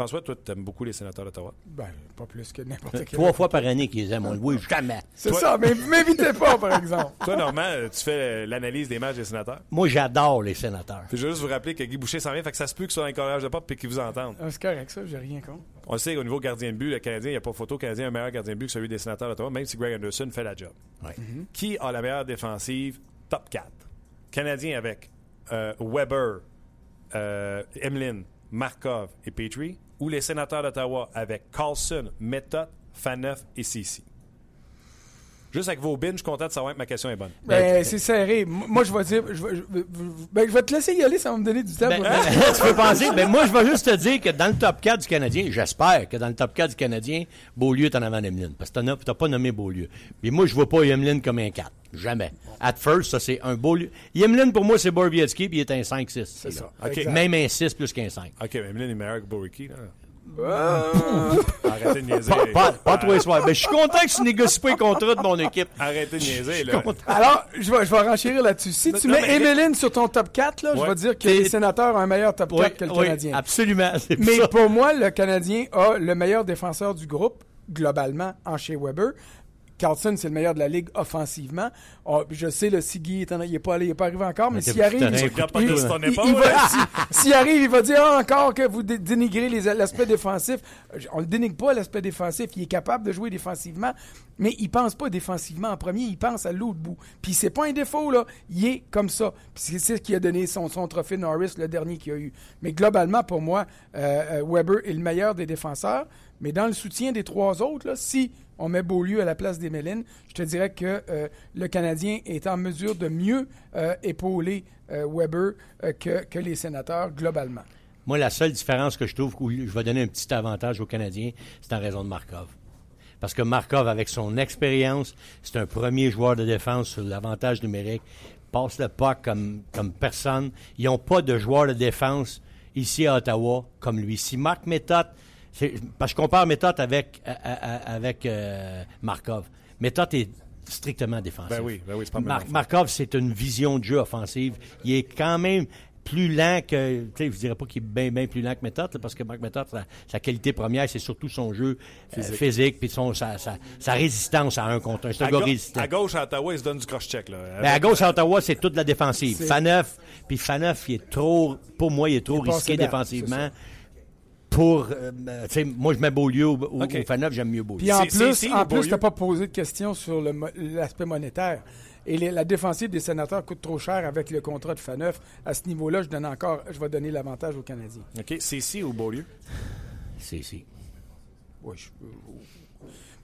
François, toi, tu aimes beaucoup les sénateurs d'Ottawa? Ben, pas plus que n'importe quel. Trois fois par année qu'ils aiment, on le voit jamais. C'est ça, mais m'invitez pas, par exemple. Toi, Normand, tu fais l'analyse des matchs des sénateurs? Moi, j'adore les sénateurs. Puis je veux juste vous rappeler que Guy Boucher s'en vient, fait que ça se peut que soit dans les collèges de pop et qu'ils vous entendent. Ah, c'est correct, ça, j'ai rien contre. On le sait, au niveau gardien de but, le Canadien, il n'y a pas photo. Le Canadien a un meilleur gardien de but que celui des sénateurs d'Ottawa, même si Greg Anderson fait la job. Mhm. Qui a la meilleure défensive? Top 4? Canadien avec euh, Weber, euh, Emlyn, Markov et Petrie ou les sénateurs d'Ottawa avec Carlson, Method, Faneuf et Cici? Juste avec vos bins, je suis content de savoir que ma question est bonne. Ben, c'est serré. Moi, je vais dire. Je vais, ben, je vais te laisser y aller, ça va me donner du temps. Ben, tu peux penser. Ben, moi, je vais juste te dire que dans le top 4 du Canadien, j'espère que dans le top 4 du Canadien, Beaulieu est en avant d'Emeline. Parce que tu n'as pas nommé Beaulieu. Mais moi, je ne vois pas Emeline comme un 4. Jamais. At first, ça, c'est un Beaulieu. Emeline, pour moi, c'est Borbietsky, puis il est un 5-6. C'est ça. Même un 6 plus qu'un 5. OK, Emeline est meilleur que Borbietsky. Arrêtez de niaiser. Pas, pas, tous les soirs. Mais je suis content que tu négocies pas les contrats de mon équipe. Arrêtez de niaiser, là. Alors, je vais, je vais renchérir là-dessus. Si tu mets Emeline sur ton top 4, là, je vais dire que les sénateurs ont un meilleur top 4 que le Canadien. Absolument. Mais pour moi, le Canadien a le meilleur défenseur du groupe, globalement, en chez Weber. Carlson, c'est le meilleur de la ligue offensivement. Oh, je sais, le Siggy, il n'est pas, pas arrivé encore, mais s'il arrive, s'il arrive, il va dire ah, encore que vous dénigrez l'aspect défensif. On ne dénigre pas l'aspect défensif. Il est capable de jouer défensivement, mais il pense pas défensivement en premier, il pense à l'autre bout. Puis c'est pas un défaut, là. Il est comme ça. c'est ce qui a donné son, son trophée Norris, le dernier qu'il a eu. Mais globalement, pour moi, euh, euh, Weber est le meilleur des défenseurs. Mais dans le soutien des trois autres, si on met Beaulieu à la place des Mélines, je te dirais que euh, le Canadien est en mesure de mieux euh, épauler euh, Weber que, que, les sénateurs globalement. Moi, la seule différence que je trouve où je vais donner un petit avantage aux Canadiens, c'est en raison de Markov. Parce que Markov, avec son expérience, c'est un premier joueur de défense sur l'avantage numérique, passe le pas comme, comme personne. Ils n'ont pas de joueur de défense ici à Ottawa comme lui. Si Marc Méthode parce que je compare méthode avec, euh, euh, euh, avec Markov. Méthode est strictement défensif. Ben oui, ben oui c'est pas Markov, c'est une vision de jeu offensive. Il est quand même plus lent que. Tu sais, je dirais pas qu'il est bien, bien plus lent que Méthode, parce que Mark Méthode, sa, qualité première, c'est surtout son jeu physique, puis son, sa, sa, résistance à un contre un. C'est un gars résistant. À gauche, à Ottawa, il se donne du cross-check. Là. Ben, à gauche, à Ottawa, c'est toute la défensive. Faneuf, puis Faneuf, il est trop. Pour moi, il est trop risqué défensivement pour. Euh, sais, moi, je mets Beaulieu au, au, j'aime mieux Beaulieu. Puis en plus, en plus, t'as pas posé de question sur l'aspect monétaire. Et la défensive des sénateurs coûte trop cher avec le contrat de Faneuf. À ce niveau-là, je donne encore, je vais donner l'avantage aux Canadiens. OK. C'est ici ou Beaulieu? C'est ici. Oui,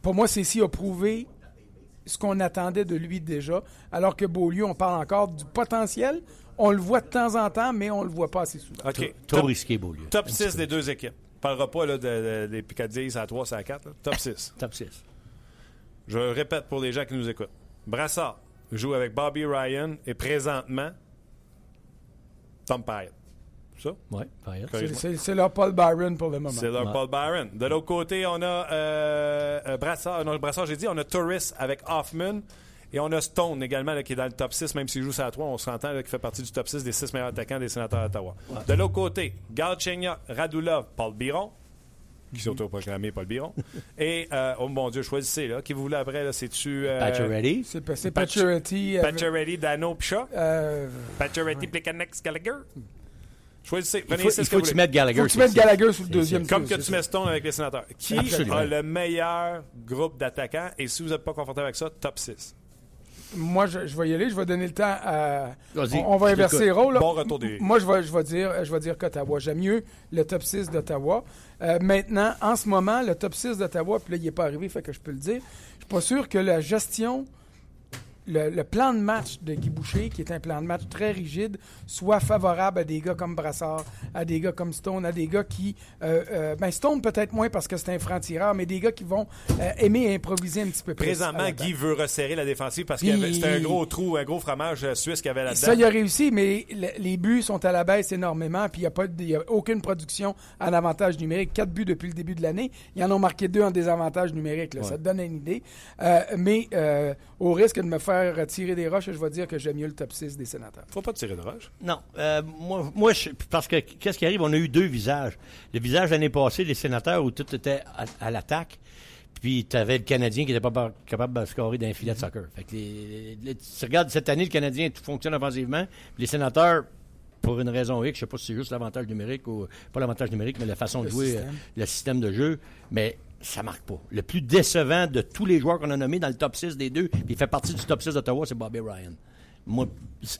Pour moi, Cécile a prouvé ce qu'on attendait de lui déjà, alors que Beaulieu, on parle encore du potentiel, on le voit de temps en temps, mais on le voit pas assez souvent. OK. Trop, risqué, Beaulieu. Top 6 des deux équipes. On parlera pas là, des Picadilles à 3, à 4. Top 6. Top 6. Je répète pour les gens qui nous écoutent. Brassard joue avec Bobby Ryan et présentement Tom Pyatt. Ça? Oui, Pyatt. C'est leur Paul Byron pour le moment. C'est leur Paul Byron. De l'autre côté, on a euh, euh Brassard. Non, Brassard, j'ai dit, on a Torres avec Hoffman. Et on a Stone également qui est dans le top 6, même s'il joue ça à 3, on s'entend qu'il fait partie du top 6 des 6 meilleurs attaquants des sénateurs d'Ottawa. De l'autre côté, Galchenyuk, Radulov, Paul Biron, qui s'est autoproclamé Paul Biron. Et, euh, oh mon Dieu, choisissez, là. Qui vous voulez après, là? C'est-tu. Euh, Pacioretty? C'est Pacioretty. Pacioretty, Dano, Picha? Euh... Pacioretty, Plekanex, Gallagher? Choisissez. Il faut, il faut que tu mettes Gallagher. Faut que tu mettes Gallagher sur le deuxième. Comme que tu mets Stone avec les sénateurs. Qui Absolument. a le meilleur groupe d'attaquants? Et si vous n'êtes pas confortable avec ça, top 6. Moi, je, je vais y aller. Je vais donner le temps à. Vas-y, On, on va inverser les rôles. là. Bon retour des- Moi, je vais, je vais dire, je vais dire qu'Ottawa. J'aime mieux le top 6 d'Ottawa. Euh, maintenant, en ce moment, le top 6 d'Ottawa, puis là, il n'est pas arrivé, fait que je peux le dire. Je suis pas sûr que la gestion, le, le plan de match de Guy Boucher, qui est un plan de match très rigide, soit favorable à des gars comme Brassard, à des gars comme Stone, à des gars qui. euh, euh, ben, Stone peut-être moins parce que c'est un franc-tireur, mais des gars qui vont euh, aimer improviser un petit peu plus. Présentement. Guy veut resserrer la défensive parce que c'était un gros trou, un gros fromage suisse qu'il avait là-dedans. Ça, il a réussi, mais le- les buts sont à la baisse énormément, puis il n'y a, pas de- y a aucune production en avantage numérique. Quatre buts depuis le début de l'année. Ils en ont marqué deux en désavantage numérique. là. Ça te donne une idée. Mais au risque de me faire tirer des roches, je vais dire que j'aime mieux le top 6 des sénateurs. Faut pas tirer de roche. Non, euh, moi, moi je- parce que qu'est-ce qui arrive? On a eu deux visages. Le visage l'année passée des sénateurs où tout était à, à l'attaque. Puis tu avais le Canadien qui n'était pas capable de scorer d'un filet de soccer. Fait que les- les- tu regardes cette année, le Canadien tout fonctionne offensivement. Puis les sénateurs, pour une raison X, je sais pas si c'est juste l'avantage numérique ou pas l'avantage numérique, mais la façon de jouer, système. euh, le système de jeu, mais ça marque pas. Le plus décevant de tous les joueurs qu'on a nommés dans le top 6 des deux, puis il fait partie du top 6 d'Ottawa, c'est Bobby Ryan. Moi,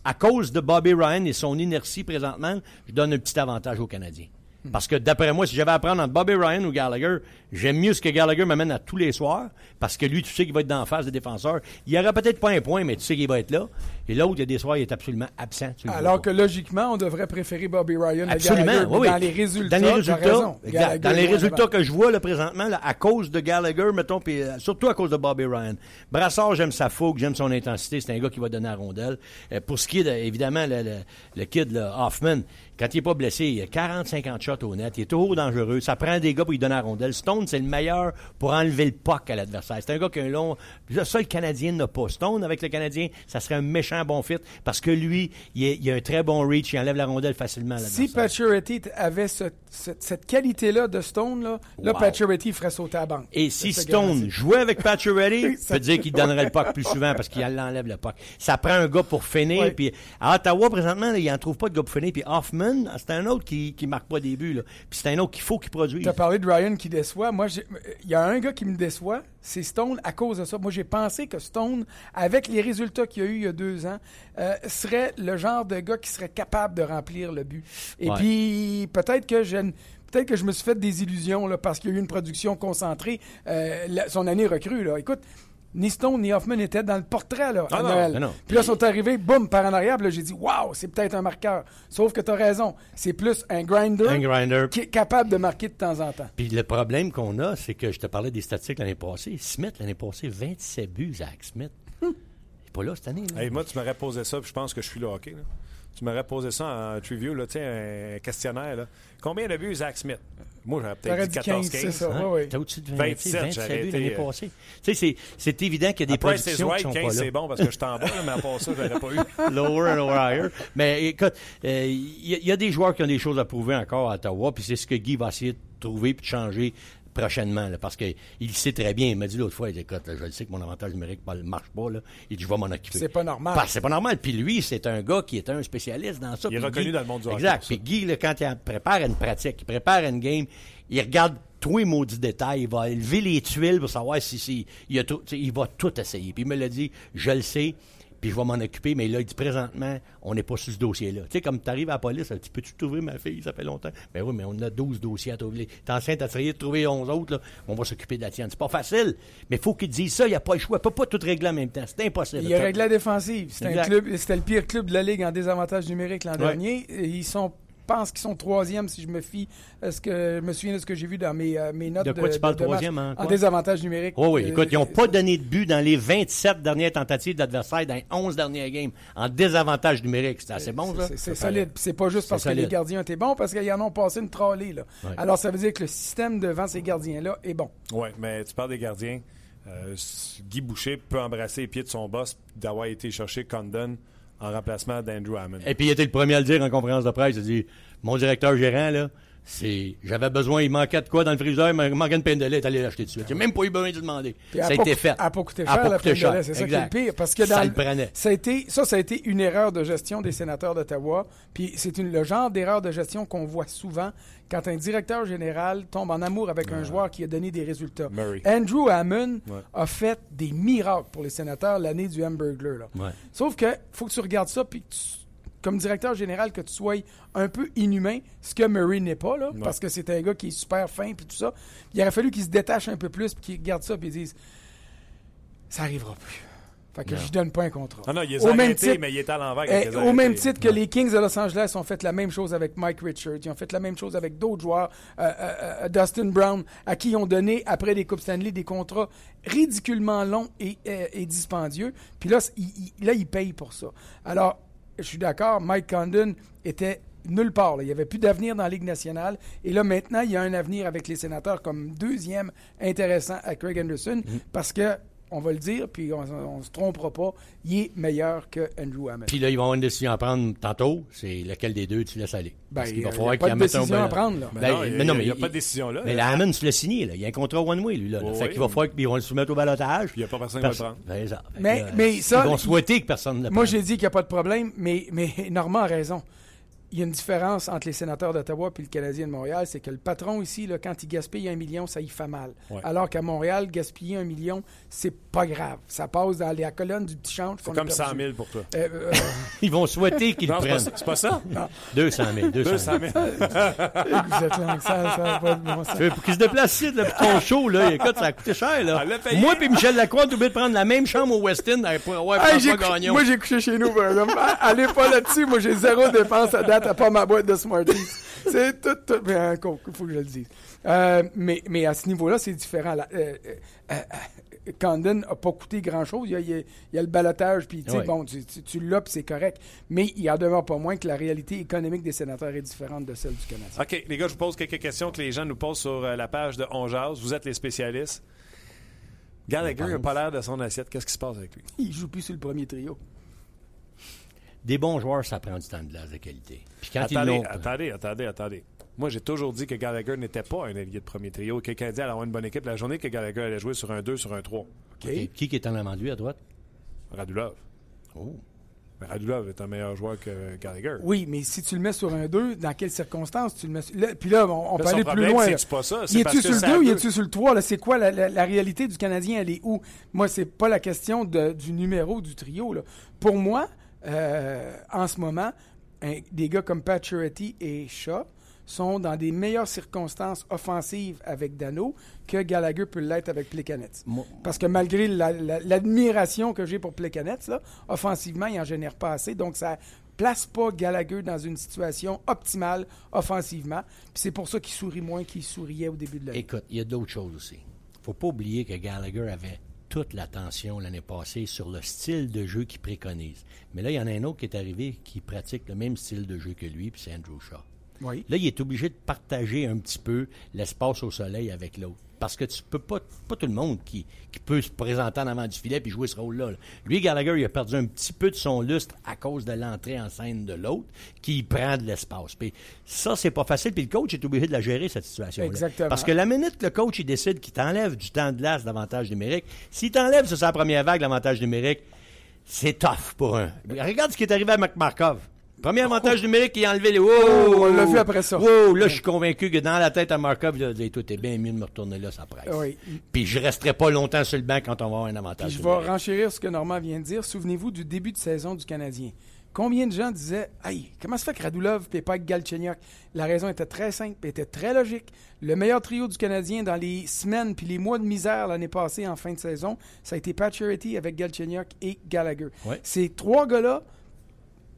à cause de Bobby Ryan et son inertie présentement, je donne un petit avantage aux Canadiens. Parce que d'après moi, si j'avais à prendre entre Bobby Ryan ou Gallagher, j'aime mieux ce que Gallagher m'amène à tous les soirs, parce que lui, tu sais qu'il va être dans la face des défenseurs. Il n'y aura peut-être pas un point, mais tu sais qu'il va être là. Et l'autre, il y a des soirs, il est absolument absent. Alors que logiquement, on devrait préférer Bobby Ryan à Absolument, Gallagher. oui, oui. Dans les résultats, Dans les résultats, exact. Dans les que je vois là, présentement, là, à cause de Gallagher, mettons, puis euh, surtout à cause de Bobby Ryan. Brassard, j'aime sa fougue, j'aime son intensité. C'est un gars qui va donner la rondelle. Euh, pour ce qui est, de, évidemment, le, le- le kid là, Hoffman, quand il n'est pas blessé, il a 40-50 shots au net. Il est toujours dangereux. Ça prend des gars pour lui donner la rondelle. Stone, c'est le meilleur pour enlever le puck à l'adversaire. C'est un gars qui a un long... Ça, le Canadien n'a pas. Stone, avec le Canadien, ça serait un méchant bon fit parce que lui, il, est- il a un très bon reach. Il enlève la rondelle facilement à Si l'adversaire. Pacioretty avait ce- ce- cette qualité-là de Stone, là, là Wow. Pacioretty ferait sauter à la banque. Et si Stone jouait avec Pacioretty, Ça- peut dire qu'il donnerait le puck plus souvent parce qu'il enlève le puck. Ça prend un gars pour finir. Puis à Ottawa, présentement, là, il n'en trouve pas de gars pour finir. Puis Hoffman, c'est un autre qui ne marque pas des buts. là. Puis c'est un autre qu'il faut qu'il produise. Tu as parlé de Ryan qui déçoit. Moi, il y a un gars qui me déçoit, c'est Stone à cause de ça. Moi, j'ai pensé que Stone, avec les résultats qu'il y a eu il y a deux ans, euh, serait le genre de gars qui serait capable de remplir le but. Et Ouais. puis, peut-être que je Peut-être que je me suis fait des illusions là, parce qu'il y a eu une production concentrée. euh, la- son année recrue, là. Écoute, ni Stone ni Hoffman étaient dans le portrait là, Ah à non, Noël. non. Puis là, ils sont arrivés, boum, par en arrière. Puis là, j'ai dit, waouh, c'est peut-être un marqueur. Sauf que tu as raison. C'est plus un grinder, Un grinder. qui est capable de marquer de temps en temps. Puis le problème qu'on a, c'est que je te parlais des statistiques l'année passée. Smith, l'année passée, 27 buts, Zach Smith. Il n'est pas là cette année. là. Hey, moi, tu m'aurais posé ça, puis je pense que je suis le hockey. là. Tu m'aurais posé ça en trivia, là, tu sais, un questionnaire. Là. Combien de buts Zach Smith? Moi, j'aurais peut-être dit dit 15, 14-15. c'est ça. Hein? ouais. T'as au-dessus de 20, 27, 27 j'aurais buts été, l'année euh, passée. Tu sais, c'est- c'est évident qu'il y a des Après, c'est productions qui sont 15, pas là. c'est bon parce que je t'en bas, là, mais à part ça, je l'aurais pas eu. lower and lower higher. Mais écoute, euh, il y, a- il y a des joueurs qui ont des choses à prouver encore à Ottawa, puis c'est ce que Guy va essayer de trouver puis de changer prochainement, là, parce qu'il sait très bien. Il m'a dit l'autre fois, il dit, écoute, là, je le sais que mon avantage numérique ne marche pas, là. Il dit, je vais m'en occuper. C'est pas normal. C'est pas normal. Puis lui, c'est un gars qui est un spécialiste dans ça. Il est reconnu Guy- dans le monde du hockey Exact. Puis Guy, là, quand il prépare une pratique, il prépare une game, il regarde tous les maudits détails, il va élever les tuiles pour savoir si, si il, a tout, il va tout essayer. Puis il me l'a dit, je le sais, puis je vais m'en occuper, mais là, il dit présentement, on n'est pas sur ce dossier-là. Tu sais, comme tu arrives à la police, elle dit, peux-tu t'ouvrir ma fille, ça fait longtemps. Ben oui, mais on a 12 dossiers à trouver. T'es enceinte, t'as essayé de trouver 11 autres, là, on va s'occuper de la tienne. C'est pas facile, mais il faut qu'il dise ça, il n'y a pas le choix. Il peut pas tout régler en même temps, c'est impossible. Il a réglé la défensive. C'était le pire club de la ligue en désavantage numérique l'an Ouais. dernier. Ils sont, pense qu'ils sont troisième si je me fie, à ce que je me souviens de ce que j'ai vu dans mes, euh, mes notes De quoi tu parles, troisième, en en, quoi? désavantage numérique. Oui, oui. Euh, Écoute, ils n'ont pas donné de but dans les 27 dernières tentatives de l'adversaire dans les 11 dernières games en désavantage numérique. C'est assez bon, ça? C'est- solide. C'est pas juste parce que les gardiens étaient bons, parce qu'ils en ont passé une trollée. Là. Ouais. Alors, ça veut dire que le système devant ces gardiens-là est bon. Oui, mais tu parles des gardiens. Euh, Guy Boucher peut embrasser les pieds de son boss d'avoir été chercher Condon en remplacement d'Andrew Hammond. Et puis, il était le premier à le dire en conférence de presse. Il a dit Mon directeur gérant, là, C'est, j'avais besoin, il manquait de quoi dans le freezer, il manquait une peine de lait, t'allais l'acheter tout de suite. J'ai même pas eu besoin de demander. ça a été fait. Ça n'a pas coûté cher, la peine de lait, c'est ça qui est le pire. Parce que ça le prenait. Ça a été, ça, ça a été une erreur de gestion des sénateurs d'Ottawa. Puis c'est le genre d'erreur de gestion qu'on voit souvent quand un directeur général tombe en amour avec un joueur qui a donné des résultats. Andrew Hammond a fait des miracles pour les sénateurs l'année du Hamburglar. Là. Sauf que faut que tu regardes ça puis que tu comme directeur général, que tu sois un peu inhumain, ce que Murray n'est pas, là, parce que c'est un gars qui est super fin et tout ça. Il aurait fallu qu'il se détache un peu plus et qu'il regarde ça qu'il dise Ça arrivera plus. Fait que je donne pas un contrat. Ah non, il est au même titre, mais il est à l'envers. Eh, au même titre que les Kings de Los Angeles ont fait la même chose avec Mike Richards. Ils ont fait la même chose avec d'autres joueurs. Euh, euh, euh, Dustin Brown, à qui ils ont donné, après les Coupes Stanley, des contrats ridiculement longs et, et dispendieux. Puis là, il, là, ils payent pour ça. Alors, je suis d'accord, Mike Condon était nulle part. Il n'y avait plus d'avenir dans la Ligue nationale. Et là, maintenant, il y a un avenir avec les sénateurs comme deuxième intéressant à Craig Anderson mm. parce que on va le dire, puis on ne se trompera pas, il est meilleur que Andrew Hammond. Puis là, ils vont avoir une décision à prendre tantôt. C'est lequel des deux tu laisses aller? Ben, il va falloir qu'il y ait pas de décision à prendre. Là. Ben, mais non, il n'y a, pas de décision là. Mais la Hammond, tu l'as signé. Là. Il y a un contrat one-way, lui. Là. fait qu'il va falloir qu'ils vont le soumettre au balotage. Puis il n'y a pas personne qui va le prendre. Ben, ça. Mais, mais ça, ils vont souhaiter que personne ne le Moi, j'ai dit qu'il n'y a pas de problème, mais, mais Normand a raison il y a une différence entre les sénateurs d'Ottawa et le Canadien de Montréal, c'est que le patron ici, là, quand il gaspille un million, ça y fait mal. Alors qu'à Montréal, gaspiller un million, c'est pas grave. Ça passe dans la colonne du petit change. C'est comme 100 000 pour toi. Euh, euh, Ils vont souhaiter qu'ils le prennent. C'est pas ça? 200 000. 200 000. Vous êtes là, ça, ça pas de bon sens. Pour qu'il se déplace ici, le ton chaud, là, écoute, ça a coûté cher. Là. Ah, Moi et Michel Lacroix, on oublié de prendre la même chambre au West End pour avoir hey, Moi, j'ai couché chez nous. Allez pas là-dessus. Moi, j'ai zéro dépense à date à pas ma boîte de Smarties. c'est tout, tout. Mais il faut que je le dise. Euh, mais, mais à ce niveau-là, c'est différent. Là, euh, euh, Condon n'a pas coûté grand-chose. Il, y a, le balotage, puis bon, tu, tu, l'as, puis c'est correct. Mais il en demeure pas moins que la réalité économique des sénateurs est différente de celle du Canada. OK, les gars, je vous pose quelques questions que les gens nous posent sur la page de Onjaz. Vous êtes les spécialistes. Gallagher n'a pas l'air de son assiette. Qu'est-ce qui se passe avec lui? Il joue plus sur le premier trio des bons joueurs, ça prend du temps de glace de qualité. Puis quand attendez, attendez, attendez, attendez. Moi, j'ai toujours dit que Gallagher n'était pas un allié de premier trio. Quelqu'un dit à avoir une bonne équipe la journée que Gallagher allait jouer sur un 2, sur un 3. Qui qui est en avant de lui à droite? Radulov. Oh. Mais Radulov est un meilleur joueur que Gallagher. Oui, mais si tu le mets sur un 2, dans quelles circonstances tu le mets sur... puis là, on, peut aller plus loin. C'est pas ça. Il est-tu sur le 2 ou il est-tu sur le 3? C'est quoi la, réalité du Canadien? Elle est où? Moi, c'est pas la question du numéro du trio. Là. Pour moi, euh, en ce moment, des gars comme Pacioretty et Shaw sont dans des meilleures circonstances offensives avec Dano que Gallagher peut l'être avec Plekanec. Parce que malgré l'admiration que j'ai pour Plekanec, offensivement, il n'en génère pas assez. Donc, ça place pas Gallagher dans une situation optimale offensivement. C'est pour ça qu'il sourit moins qu'il souriait au début de l'année. Écoute, il y a d'autres choses aussi. faut pas oublier que Gallagher avait toute l'attention l'année passée sur le style de jeu qu'il préconise. Mais là, il y en a un autre qui est arrivé qui pratique le même style de jeu que lui, puis c'est Andrew Shaw. Oui. Là, il est obligé de partager un petit peu l'espace au soleil avec l'autre. Parce que tu peux pas, pas tout le monde qui, peut se présenter en avant du filet puis jouer ce rôle-là. Lui, Gallagher, il a perdu un petit peu de son lustre à cause de l'entrée en scène de l'autre qui prend de l'espace. Puis ça, c'est pas facile. Puis le coach est obligé de la gérer, cette situation-là. Exactement. Parce que la minute que le coach il décide qu'il t'enlève du temps de glace l'avantage numérique, s'il t'enlève sur sa première vague l'avantage numérique, c'est tough pour un. Regarde ce qui est arrivé à Markov. Premier avantage numérique, il a enlevé les. Oh, on l'a vu après ça. Oh, là, je suis convaincu que dans la tête à Markov, il a dit Tout est bien mieux de me retourner là, ça presse. Oui. Puis je resterai pas longtemps sur le banc quand on va avoir un avantage. je vais renchérir ce que Normand vient de dire. Souvenez-vous du début de saison du Canadien. Combien de gens disaient Hey, comment se fait que Radulov et pas Galchenyuk La raison était très simple, était très logique. Le meilleur trio du Canadien dans les semaines puis les mois de misère l'année passée en fin de saison, ça a été Pat avec Galchenyuk et Gallagher. Ces trois gars-là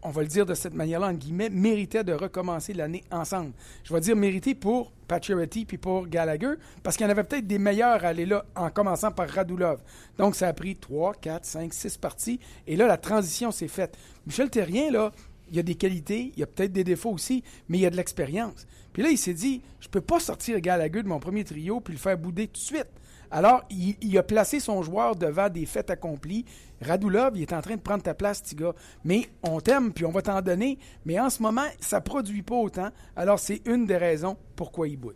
on va le dire de cette manière-là, en guillemets, méritait de recommencer l'année ensemble. Je vais dire mérité pour Pacioretty puis pour Gallagher, parce qu'il y en avait peut-être des meilleurs à aller là, en commençant par Radulov. Donc, ça a pris 3, 4, 5, 6 parties, et là, la transition s'est faite. Michel Terrien, là, il a des qualités, il y a peut-être des défauts aussi, mais il y a de l'expérience. Puis là, il s'est dit, je peux pas sortir Gallagher de mon premier trio puis le faire bouder tout de suite. Alors, il, a placé son joueur devant des faits accomplis. Radulov, il est en train de prendre ta place, petit gars. Mais on t'aime, puis on va t'en donner. Mais en ce moment, ça produit pas autant. Alors, c'est une des raisons pourquoi il boude.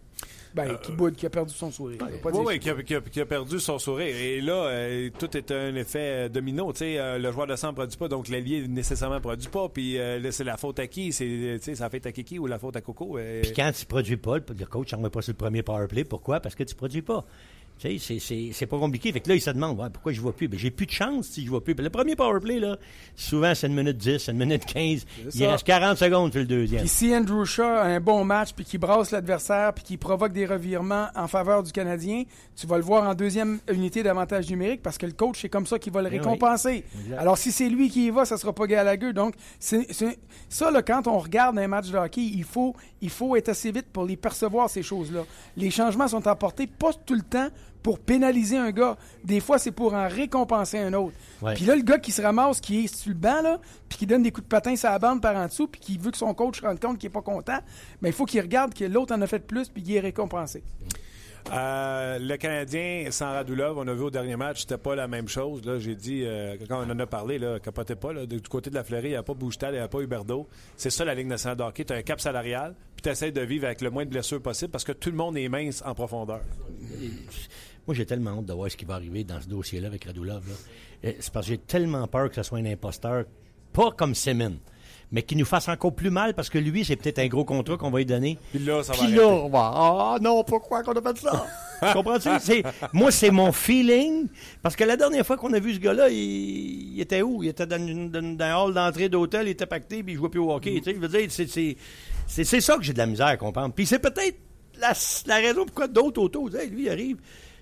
Ben, euh, qui boude, qui a perdu son sourire. Oui, oui, qui, a, perdu son sourire. Et là, euh, tout est un effet euh, domino. sais, le joueur de sang ne produit pas, donc l'allié nécessairement ne produit pas. Puis c'est la faute à qui? C'est, ça fait à Kiki ou la faute à Coco? Puis quand tu ne produis pas, le coach n'en met pas sur le premier power play. Pourquoi? Parce que tu ne produis pas. C'est pas compliqué. Fait que là, il se demande pourquoi je ne vois plus? Ben, j'ai plus de chance si je ne vois plus. le premier power play, là, souvent, c'est une minute 10, une minute 15. Il reste 40 secondes pour le deuxième. Puis si Andrew Shaw a un bon match, puis qu'il brasse l'adversaire, puis qu'il provoque des revirements en faveur du Canadien, tu vas le voir en deuxième unité d'avantage numérique parce que le coach, c'est comme ça qu'il va le ben récompenser. Alors, si c'est lui qui y va, ça sera pas Gallagher. Donc, c'est ça, là, quand on regarde un match de hockey, il faut, il faut être assez vite pour les percevoir, ces choses-là. Les changements sont apportés pas tout le temps pour pénaliser un gars. Des fois, c'est pour en récompenser un autre. Puis là, le gars qui se ramasse, qui est sur le banc, là, puis qui donne des coups de patin sur la bande par en dessous, puis qui veut que son coach se rende compte qu'il n'est pas content, mais il faut qu'il regarde que l'autre en a fait plus, puis qu'il est récompensé. Euh, le Canadien sans Radulov, on a vu au dernier match, c'était pas la même chose. Là, j'ai dit, euh, quand on en a parlé, là, capotez pas. Là, du côté de la Fleury, il n'y a pas Boujtal, il n'y a pas Huberdo. C'est ça la Ligue nationale de hockey. Tu as un cap salarial, puis tu essaies de vivre avec le moins de blessures possible parce que tout le monde est mince en profondeur. Moi, j'ai tellement hâte de voir ce qui va arriver dans ce dossier-là avec Radulov. Euh, c'est parce que j'ai tellement peur que ce soit un imposteur, pas comme Semin, mais qui nous fasse encore plus mal parce que lui, c'est peut-être un gros contrat qu'on va lui donner. Puis là, ça va Puis là, ah non, pourquoi qu'on a fait ça? Comprends-tu? moi, c'est mon feeling. Parce que la dernière fois qu'on a vu ce gars-là, il, était où? Il était dans, un hall d'entrée d'hôtel, il était pacté, puis il jouait plus au hockey. Je veux dire, c'est ça que j'ai de la misère à comprendre. Puis c'est peut-être la, raison pourquoi d'autres autos, lui, il arrive.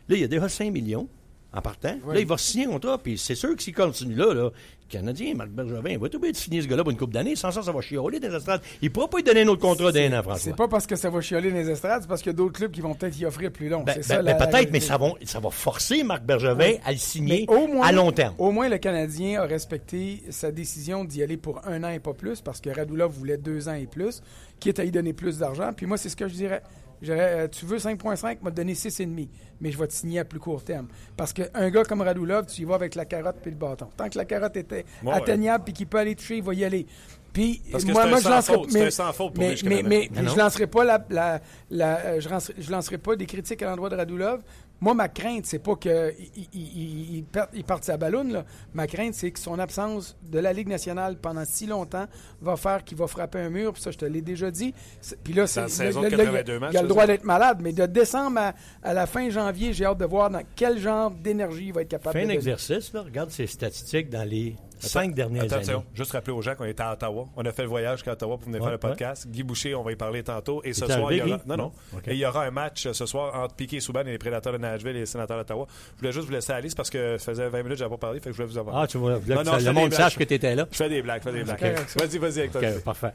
Là, il y a déjà 5 millions en partant. Là, il va signer un contrat, puis c'est sûr que s'il continue là, là, le Canadien, Marc Bergevin, il va être obligé de signer ce gars-là pour une coupe d'années. Sans ça, ça va chioler dans les estrades. Il ne pourra pas lui donner un autre contrat d'un an, François. C'est pas parce que ça va chioler dans les estrades, c'est parce qu'il y a d'autres clubs qui vont peut-être y offrir plus long. Ben, ben, ben peut-être, mais ça va, ça va forcer Marc Bergevin à le signer à long terme. Au moins, le Canadien a respecté sa décision d'y aller pour un an et pas plus, parce que Radulov voulait deux ans et plus, quitte à y donner plus d'argent. Puis moi, c'est ce que je dirais. Euh, tu veux 5.5, m'a donné 6,5, mais je vais te signer à plus court terme. Parce qu'un gars comme Radulov, tu y vas avec la carotte puis le bâton. Tant que la carotte était atteignable puis qu'il peut aller toucher, il va y aller. Puis moi, moi je lancerai mais, mais, mais, mais je lancerai pas la, la, je, lancerai, je lancerai pas des critiques à l'endroit de Radulov moi, ma crainte, c'est pas qu'il il, il, parte sa ballonne. Ma crainte, c'est que son absence de la Ligue nationale pendant si longtemps va faire qu'il va frapper un mur. Puis ça, je te l'ai déjà dit. Puis là, c'est, il, a le droit d'être malade. Mais de décembre à, la fin janvier, j'ai hâte de voir dans quel genre d'énergie il va être capable Fais un exercice. Là, regarde ses statistiques dans les cinq dernières Attention, juste rappeler aux gens qu'on était à Ottawa. On a fait le voyage jusqu'à Ottawa pour venir faire le podcast. Guy Boucher, on va y parler tantôt. Et ce soir, il y aura... Non, non. il y aura un match euh, ce soir entre Piquet et Souban et les Prédateurs de Nashville et les Sénateurs d'Ottawa. Je voulais juste vous laisser aller parce que ça faisait 20 minutes que je n'avais pas parlé, fait que je voulais vous avoir. Ah, tu vois, non, non, le monde sache que tu étais là. Je fais des blagues, je fais des blagues. Vas-y, vas-y avec toi. parfait.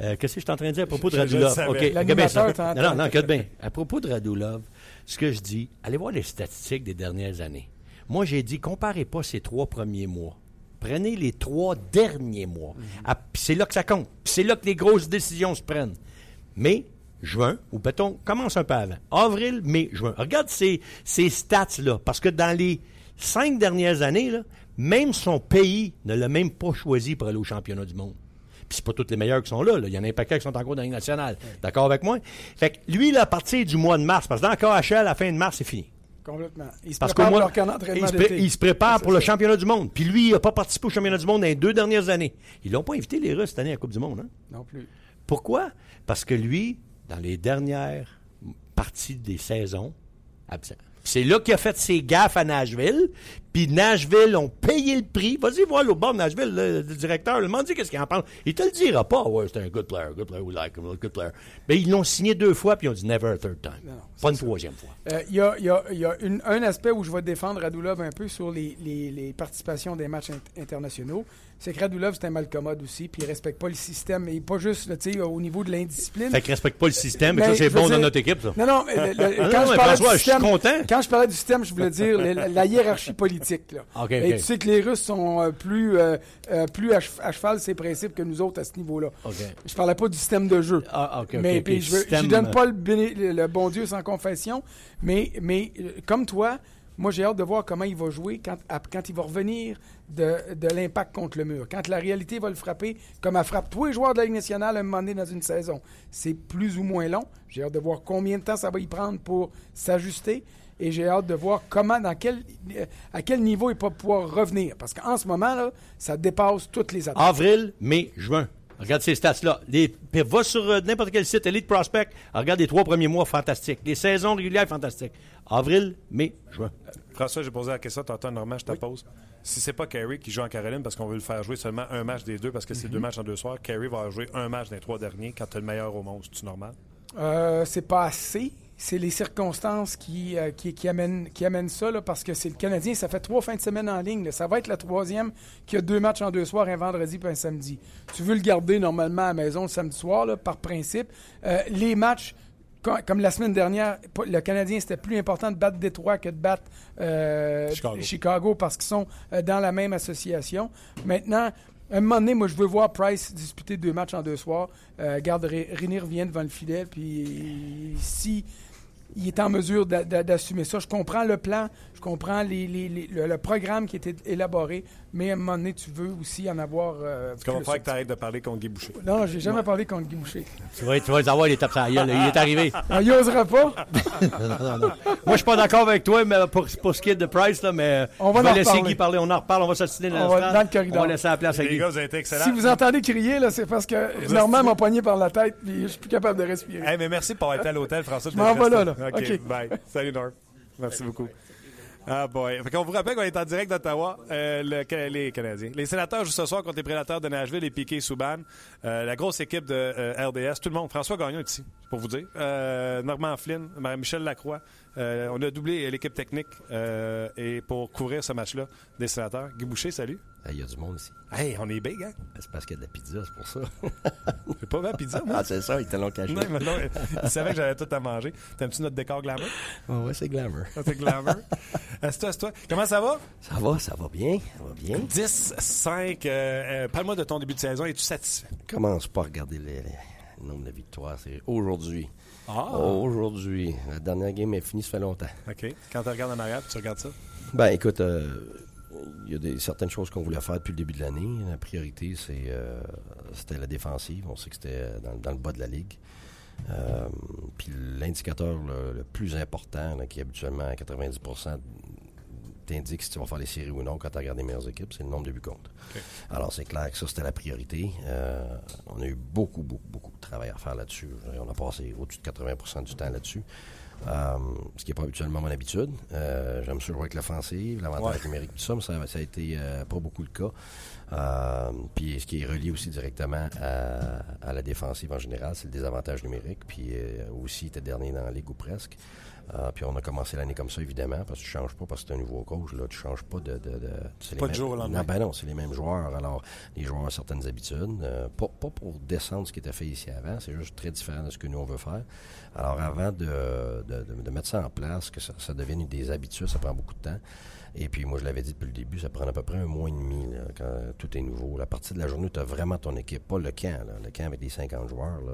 Euh, qu'est-ce que je suis en train de dire à propos de Radulov? OK, non, non, non, écoute bien. À propos de Radulov, ce que je dis, allez voir les statistiques des dernières années. Moi, j'ai dit, comparez pas ces trois premiers mois Prenez les trois derniers mois. Ah, c'est là que ça compte. c'est là que les grosses décisions se prennent. Mais juin, ou peut-on commence un peu avant. Avril, mai, juin. Regarde ces, ces stats-là, parce que dans les cinq dernières années, même son pays ne l'a même pas choisi pour aller au championnat du monde. Puis c'est pas toutes les meilleurs qui sont là, Il y en a un paquet qui sont encore dans la nationale. D'accord avec moi? Fait que lui, là, à partir du mois de mars, parce que dans le KHL, à la fin de mars, c'est fini. Complètement. Il se prépare pour il se, prépare pour le championnat du monde. Puis lui, il n'a pas participé au championnat du monde dans les deux dernières années. Ils l'ont pas invité, les Russes, cette année à la Coupe du Monde. Hein? Non plus. Pourquoi? Parce que lui, dans les dernières parties des saisons, absent. C'est là qu'il a fait ses gaffes à Nashville. Puis Nashville ont payé le prix. Vas-y voir le bord de Nashville, le, directeur. Le dit qu'est-ce qu'il en parle. Il te le dira pas. Ouais, c'est un good player, good player, we like him, good player. Mais ils l'ont signé deux fois, puis ils ont dit never a third time. pas une troisième fois. Euh, il y a, y a, y a un aspect où je vais défendre Radulov un peu sur les, les, les participations des matchs internationaux. C'est que Radulov, c'est un malcommode aussi, puis il respecte pas le système, et pas juste au niveau de l'indiscipline. Fait qu'il respecte pas le système, mais, ça, c'est bon dans notre équipe, ça. Non, non, quand, je parlais du système, quand je parlais du système, je voulais dire la, hiérarchie politique. Là. Et tu sais que les Russes sont euh, plus, euh, euh, plus à, cheval de ces principes que nous autres à ce niveau-là. Je parlais pas du système de jeu. Ah, mais puis, je ne donne pas le, le, bon Dieu sans confession, mais, mais comme toi, moi, j'ai hâte de voir comment il va jouer quand, quand il va revenir de, de l'impact contre le mur. Quand la réalité va le frapper, comme elle frappe tous les joueurs de la Ligue nationale à un moment donné dans une saison. C'est plus ou moins long. J'ai hâte de voir combien de temps ça va y prendre pour s'ajuster. Et j'ai hâte de voir comment, dans quel, à quel niveau il va pouvoir revenir. Parce qu'en ce moment, là, ça dépasse toutes les attentes. Avril, mai, juin. Regarde ces stats-là. Va sur euh, n'importe quel site, Elite Prospect. Regarde les trois premiers mois, fantastiques. Les saisons régulières, fantastiques. Avril, mai, juin. François, j'ai posé la question tantôt, Normand, je te pose. Si c'est pas Kerry qui joue en Caroline parce qu'on veut le faire jouer seulement un match des deux parce que c'est mhm. deux matchs en deux soirs, Kerry va jouer un match des trois derniers quand tu as le meilleur au monde. C'est normal? Euh, c'est pas assez c'est les circonstances qui, euh, qui, amènent, qui amènent ça, parce que c'est le Canadien, ça fait trois fins de semaine en ligne. Ça va être la troisième qui a deux matchs en deux soirs, un vendredi et un samedi. Tu veux le garder normalement à la maison le samedi soir, par principe. Euh, les matchs, comme la semaine dernière, le Canadien, c'était plus important de battre Détroit que de battre euh, Chicago. parce qu'ils sont dans la même association. Maintenant, à un moment donné, moi, je veux voir Price disputer deux matchs en deux soirs. garde Rénir revient devant le filet. Puis si il est en mesure d'assumer ça. Je comprends le plan, je comprends le, programme qui était élaboré, mais à un moment donné, tu veux aussi en avoir. Euh, tu vas faire que tu arrêtes de parler contre Guy Boucher. Non, j'ai jamais parlé contre Guy Boucher. Tu vas, tu vas avoir les tapes à Il est arrivé. Ah, il n'osera pas. Moi, je suis pas d'accord avec toi mais pour, pour ce qui est de Price, là, mais on va, laisser Guy parler. On en reparle, on va s'assiner dans, dans, le corridor. On va laisser la place à Guy. Les gars, vous avez été excellents. Si vous entendez crier, c'est parce que Normand m'a poigné par la tête et je suis plus capable de respirer. mais merci pour être à l'hôtel, François. Je m'en vais là. là. OK, bye. Salut, Norm. Merci beaucoup. Ah boy. Fait qu'on vous rappelle qu'on est en direct d'Ottawa, euh, les Canadiens. Les sénateurs jouent ce soir contre les prédateurs de Nashville et Piquet Souban. Euh, la grosse équipe de euh, RDS. Tout le monde. François Gagnon ici, pour vous dire. Normand Flynn, Michel Lacroix. Euh, on a doublé l'équipe technique et pour couvrir ce match-là des sénateurs. Guy Boucher, salut. Il y a du monde ici. Hey, on est big, hein? C'est parce qu'il y a de la pizza, c'est pour ça. J'ai pas vu la pizza, moi? Ah, c'est ça, ils te l'ont caché. Non, mais non, ils savaient que j'avais tout à manger. T'aimes-tu notre décor glamour? Oh, ouais, c'est glamour. Ah, c'est glamour. Assieds-toi, toi Comment ça va? Ça va, ça va bien. Ça va bien. 10, 5. Euh, euh, Parle-moi de ton début de saison. Es-tu satisfait? Commence pas à regarder le nombre de victoires. C'est aujourd'hui. Ah. Aujourd'hui. La dernière game est finie, ça fait longtemps. OK. Quand tu regardes en arrière, tu regardes ça? Ben, écoute, euh, il y a des, certaines choses qu'on voulait faire depuis le début de l'année. La priorité, c'est, euh, c'était la défensive. On sait que c'était euh, dans, le bas de la ligue. Euh, puis l'indicateur le, plus important, qui est habituellement à 90 t'indique si tu vas faire les séries ou non quand tu regardes les meilleures équipes, c'est le nombre de buts contre. Alors, c'est clair que ça, c'était la priorité. on a eu beaucoup, beaucoup, beaucoup de travail à faire là-dessus. On a passé au-dessus de 80% du temps là-dessus. Euh, ce qui n'est pas habituellement mon habitude. Euh, j'aime sûr jouer avec l'offensive, l'avantage numérique, tout ça, mais ça, ça a été euh, pas beaucoup le cas. puis ce qui est relié aussi directement à, la défensive en général, c'est le désavantage numérique. Puis aussi, était dernier dans la ligue ou presque. Euh, puis on a commencé l'année comme ça, évidemment, parce que tu changes pas parce que c'est un nouveau coach. Là, tu changes pas de. de, de pas de jour Non, ben non, c'est les mêmes joueurs. Alors, les joueurs ont certaines habitudes. Euh, pas, pas, pour descendre ce qui était fait ici avant, c'est juste très différent de ce que nous, on veut faire. Alors, avant de, de mettre ça en place, que ça, ça, devienne des habitudes, ça prend beaucoup de temps. Et puis, moi, je l'avais dit depuis le début, ça prend à peu près un mois et demi là, quand tout est nouveau. La partie de la journée, tu as vraiment ton équipe, pas le camp. Là. Le camp avec des 50 joueurs. Là,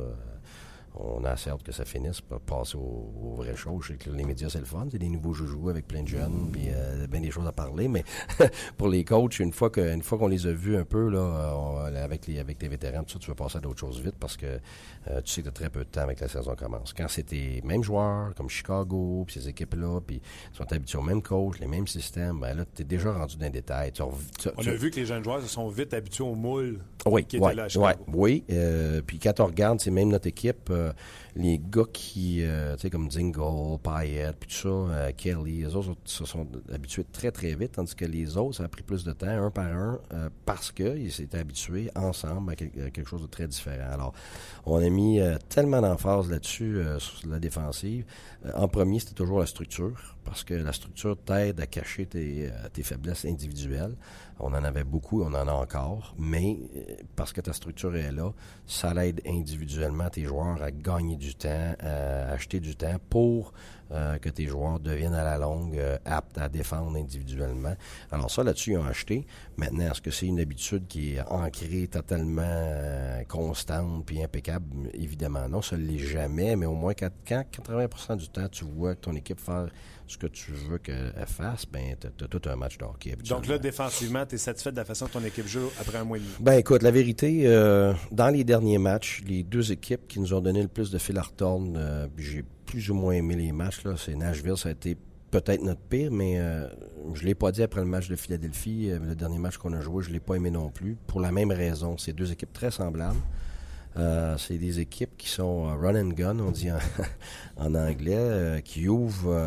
on a que ça finisse pour passer aux, vraies choses. Je sais que les médias, c'est le fun. C'est des nouveaux joueurs avec plein de jeunes, puis euh, bien des choses à parler. Mais pour les coachs, une fois que, fois qu'on les a vus un peu, là, avec les, avec tes vétérans, tout ça, tu vas passer à d'autres choses vite parce que euh, tu sais que tu as très peu de temps avec la saison commence. Quand c'était mêmes joueurs, comme Chicago, puis ces équipes-là, puis ils sont habitués au même coach, les mêmes systèmes, ben là, tu es déjà rendu dans les détails. on a vu que les jeunes joueurs se sont vite habitués au moule oui, qui était là Oui, euh, puis quand on regarde, c'est même notre équipe euh, les gars qui, euh, tu sais, comme Dingle, Payet, puis tout ça, Kelly, les autres se sont habitués très, très vite, tandis que les autres, ça a pris plus de temps, un par un, parce qu'ils s'étaient habitués ensemble à, quelque chose de très différent. Alors, on a mis tellement d'emphase là-dessus, sur la défensive. en premier, c'était toujours la structure, parce que la structure t'aide à cacher tes faiblesses individuelles. On en avait beaucoup, on en a encore, mais euh, parce que ta structure est là, ça l'aide individuellement tes joueurs à gagner du temps, à acheter du temps pour euh, que tes joueurs deviennent à la longue euh, aptes à défendre individuellement. Alors ça, là-dessus, ils ont acheté. Maintenant, est-ce que c'est une habitude qui est ancrée totalement constante puis impeccable? Évidemment non, ça ne l'est jamais, mais au moins quand 80% du temps, tu vois ton équipe fait ce que tu veux qu'elle fasse, ben, tu as, tout un match de hockey. Donc là, défensivement, tu es satisfait de la façon dont ton équipe joue après un mois et demi? Ben écoute, la vérité, euh, dans les derniers matchs, les deux équipes qui nous ont donné le plus de fil à retourne, euh, j'ai plus ou moins aimé les matchs. Là. C'est Nashville, ça a été peut-être notre pire, mais euh, je ne l'ai pas dit après le match de Philadelphie, le dernier match qu'on a joué, je ne l'ai pas aimé non plus, pour la même raison. C'est deux équipes très semblables. Euh, c'est des équipes qui sont euh, run and gun, on dit en, anglais, euh, qui ouvrent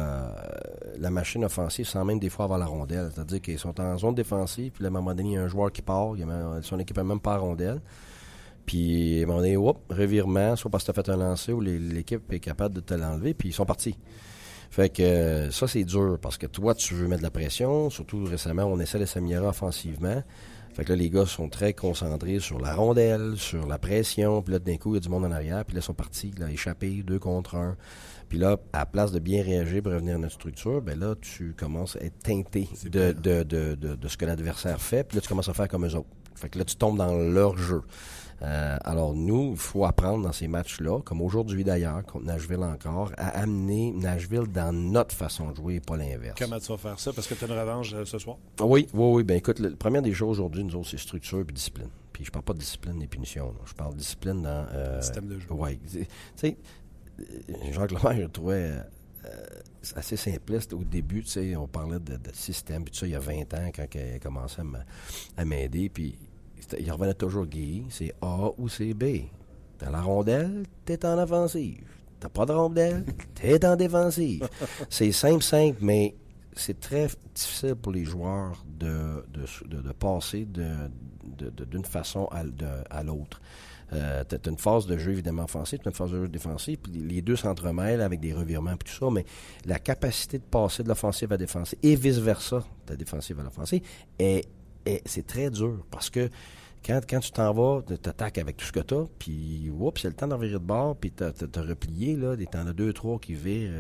la machine offensive sans même des fois avoir la rondelle. C'est-à-dire qu'ils sont en zone défensive, puis à un moment donné, il y a un joueur qui part, son équipe n'a même pas la rondelle. Puis à un moment donné, hop, revirement, soit parce que tu as fait un lancer ou l'équipe est capable de te l'enlever, puis ils sont partis. Fait que ça, c'est dur parce que toi, tu veux mettre de la pression. Surtout récemment, on essaie de s'améliorer offensivement. Fait que là, les gars sont très concentrés sur la rondelle, sur la pression. Puis là, d'un coup, il y a du monde en arrière. Puis là, ils sont partis, là, échappés, deux contre un. Puis là, à la place de bien réagir pour revenir à notre structure, ben là, tu commences à être teinté de, de, de, de, ce que l'adversaire fait. Puis là, tu commences à faire comme eux autres. Fait que là, tu tombes dans leur jeu. Euh, alors nous, il faut apprendre dans ces matchs-là, comme aujourd'hui d'ailleurs, contre Nashville encore, à amener Nashville dans notre façon de jouer et pas l'inverse. Comment tu vas faire ça? Parce que tu as une revanche euh, ce soir? Oui, oui, oui. Ben écoute, la première des choses aujourd'hui, nous autres, c'est structure et discipline. Puis je parle pas de discipline et punitions. Je parle de discipline dans... Euh, Système de jeu. Oui. Tu sais, Jacques Lemaire, je trouvais... assez simpliste au début, tu sais, on parlait de, système, puis tout ça, il y a 20 ans, quand il a commencé à m'aider, puis il revenait toujours Guy, c'est A ou c'est B. T'as la rondelle, t'es en offensive. T'as pas de rondelle, t'es en défensive. c'est simple, simple, mais c'est très difficile pour les joueurs de, de, passer d'une façon à, l'autre. Euh, tu as une phase de jeu évidemment offensive, tu as une phase de jeu défensive, puis les deux s'entremêlent avec des revirements et tout ça, mais la capacité de passer de l'offensive à la défensive et vice-versa, de la défensive à l'offensive, est c'est très dur parce que quand, tu t'en vas, tu t'attaques avec tout ce que tu as, puis c'est le temps d'en virer de bord, puis tu as replié, là, t'en as deux, trois qui virent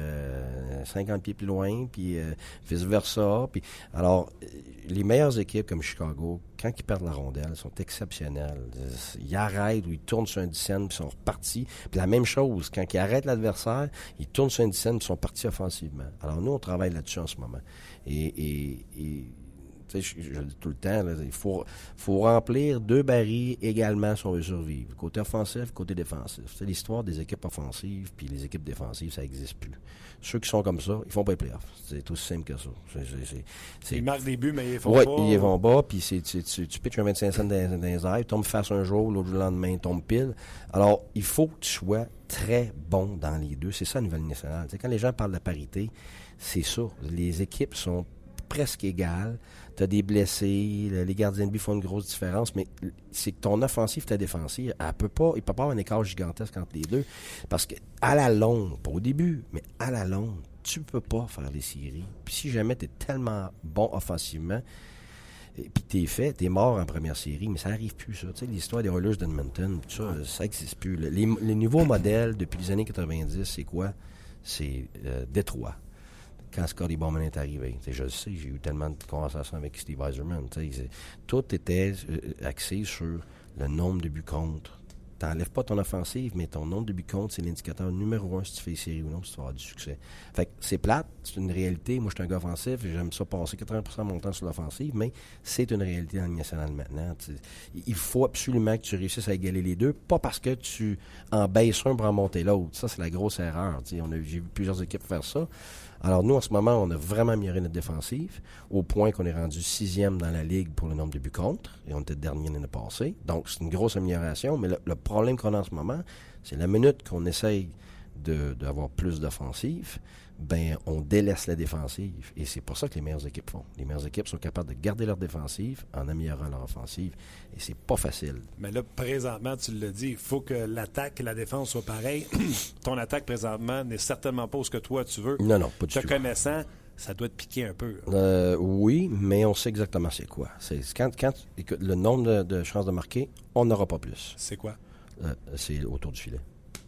50 euh, pieds plus loin, puis euh, vice-versa. Alors, euh, les meilleures équipes comme Chicago, quand ils perdent la rondelle, sont exceptionnelles. Ils arrêtent ou ils tournent sur un dizaine, puis sont repartis. Puis la même chose, quand ils arrêtent l'adversaire, ils tournent sur un dizaine, puis sont partis offensivement. Alors nous, on travaille là-dessus en ce moment. et je, je, le dis tout le temps, il faut, faut remplir deux barils également si on veut survivre. Côté offensif, côté défensif. C'est l'histoire des équipes offensives, puis les équipes défensives, ça n'existe plus. Ceux qui sont comme ça, ils font pas les playoffs. C'est aussi simple que ça. ils marquent des buts, mais ils font ouais, pas. ils vont bas, puis tu, tu pitches un 25 cents dans, dans les airs, tombe face un jour, l'autre lendemain, tombe pile. Alors, il faut que tu sois très bon dans les deux. C'est ça, la nouvelle nationale. quand les gens parlent de parité, c'est ça. Les équipes sont presque égales tu as des blessés, les gardiens de but font une grosse différence, mais c'est que ton offensive, ta défensive, elle peut pas, il peut pas avoir un écart gigantesque entre les deux. Parce que à la longue, pas au début, mais à la longue, tu peux pas faire les séries. Puis si jamais tu es tellement bon offensivement, et puis t'es fait, t'es mort en première série, mais ça arrive plus, ça. Tu sais, l'histoire des Oilers d'Edmonton, ça, ça n'existe plus. Les, les, nouveaux modèles depuis les années 90, c'est quoi? C'est euh, Détroit quand Scotty Bowman est arrivé. je le sais, j'ai eu tellement de conversations avec Steve Eiserman. Tout était euh, axé sur le nombre de buts contre. T'enlèves pas ton offensive, mais ton nombre de buts contre, c'est l'indicateur numéro un si tu fais série ou non, si tu vas avoir du succès. Fait que c'est plate, c'est une réalité. Moi, je suis un gars offensif j'aime ça passer 80% de mon temps sur l'offensive, mais c'est une réalité dans le national maintenant. il faut absolument que tu réussisses à égaler les deux, pas parce que tu en baisses un pour en monter l'autre. Ça, c'est la grosse erreur. J'ai vu plusieurs équipes faire ça. Alors, nous, en ce moment, on a vraiment amélioré notre défensive au point qu'on est rendu sixième dans la ligue pour le nombre de buts contre et on était dernier l'année passée. Donc, c'est une grosse amélioration, mais le, problème qu'on a en ce moment, c'est la minute qu'on essaye d'avoir plus d'offensive, ben on délaisse la défensive. Et c'est pour ça que les meilleures équipes font. Les meilleures équipes sont capables de garder leur défensive en améliorant leur offensive. Et c'est pas facile. Mais là, présentement, tu le dis, il faut que l'attaque et la défense soient pareilles. Ton attaque présentement n'est certainement pas ce que toi tu veux. Non, non, pas du tout. Te connaissant, ça doit te piquer un peu. Euh, oui, mais on sait exactement c'est quoi. C'est quand, quand le nombre de, chances de marquer, on n'aura pas plus. C'est quoi? Euh, c'est autour du filet.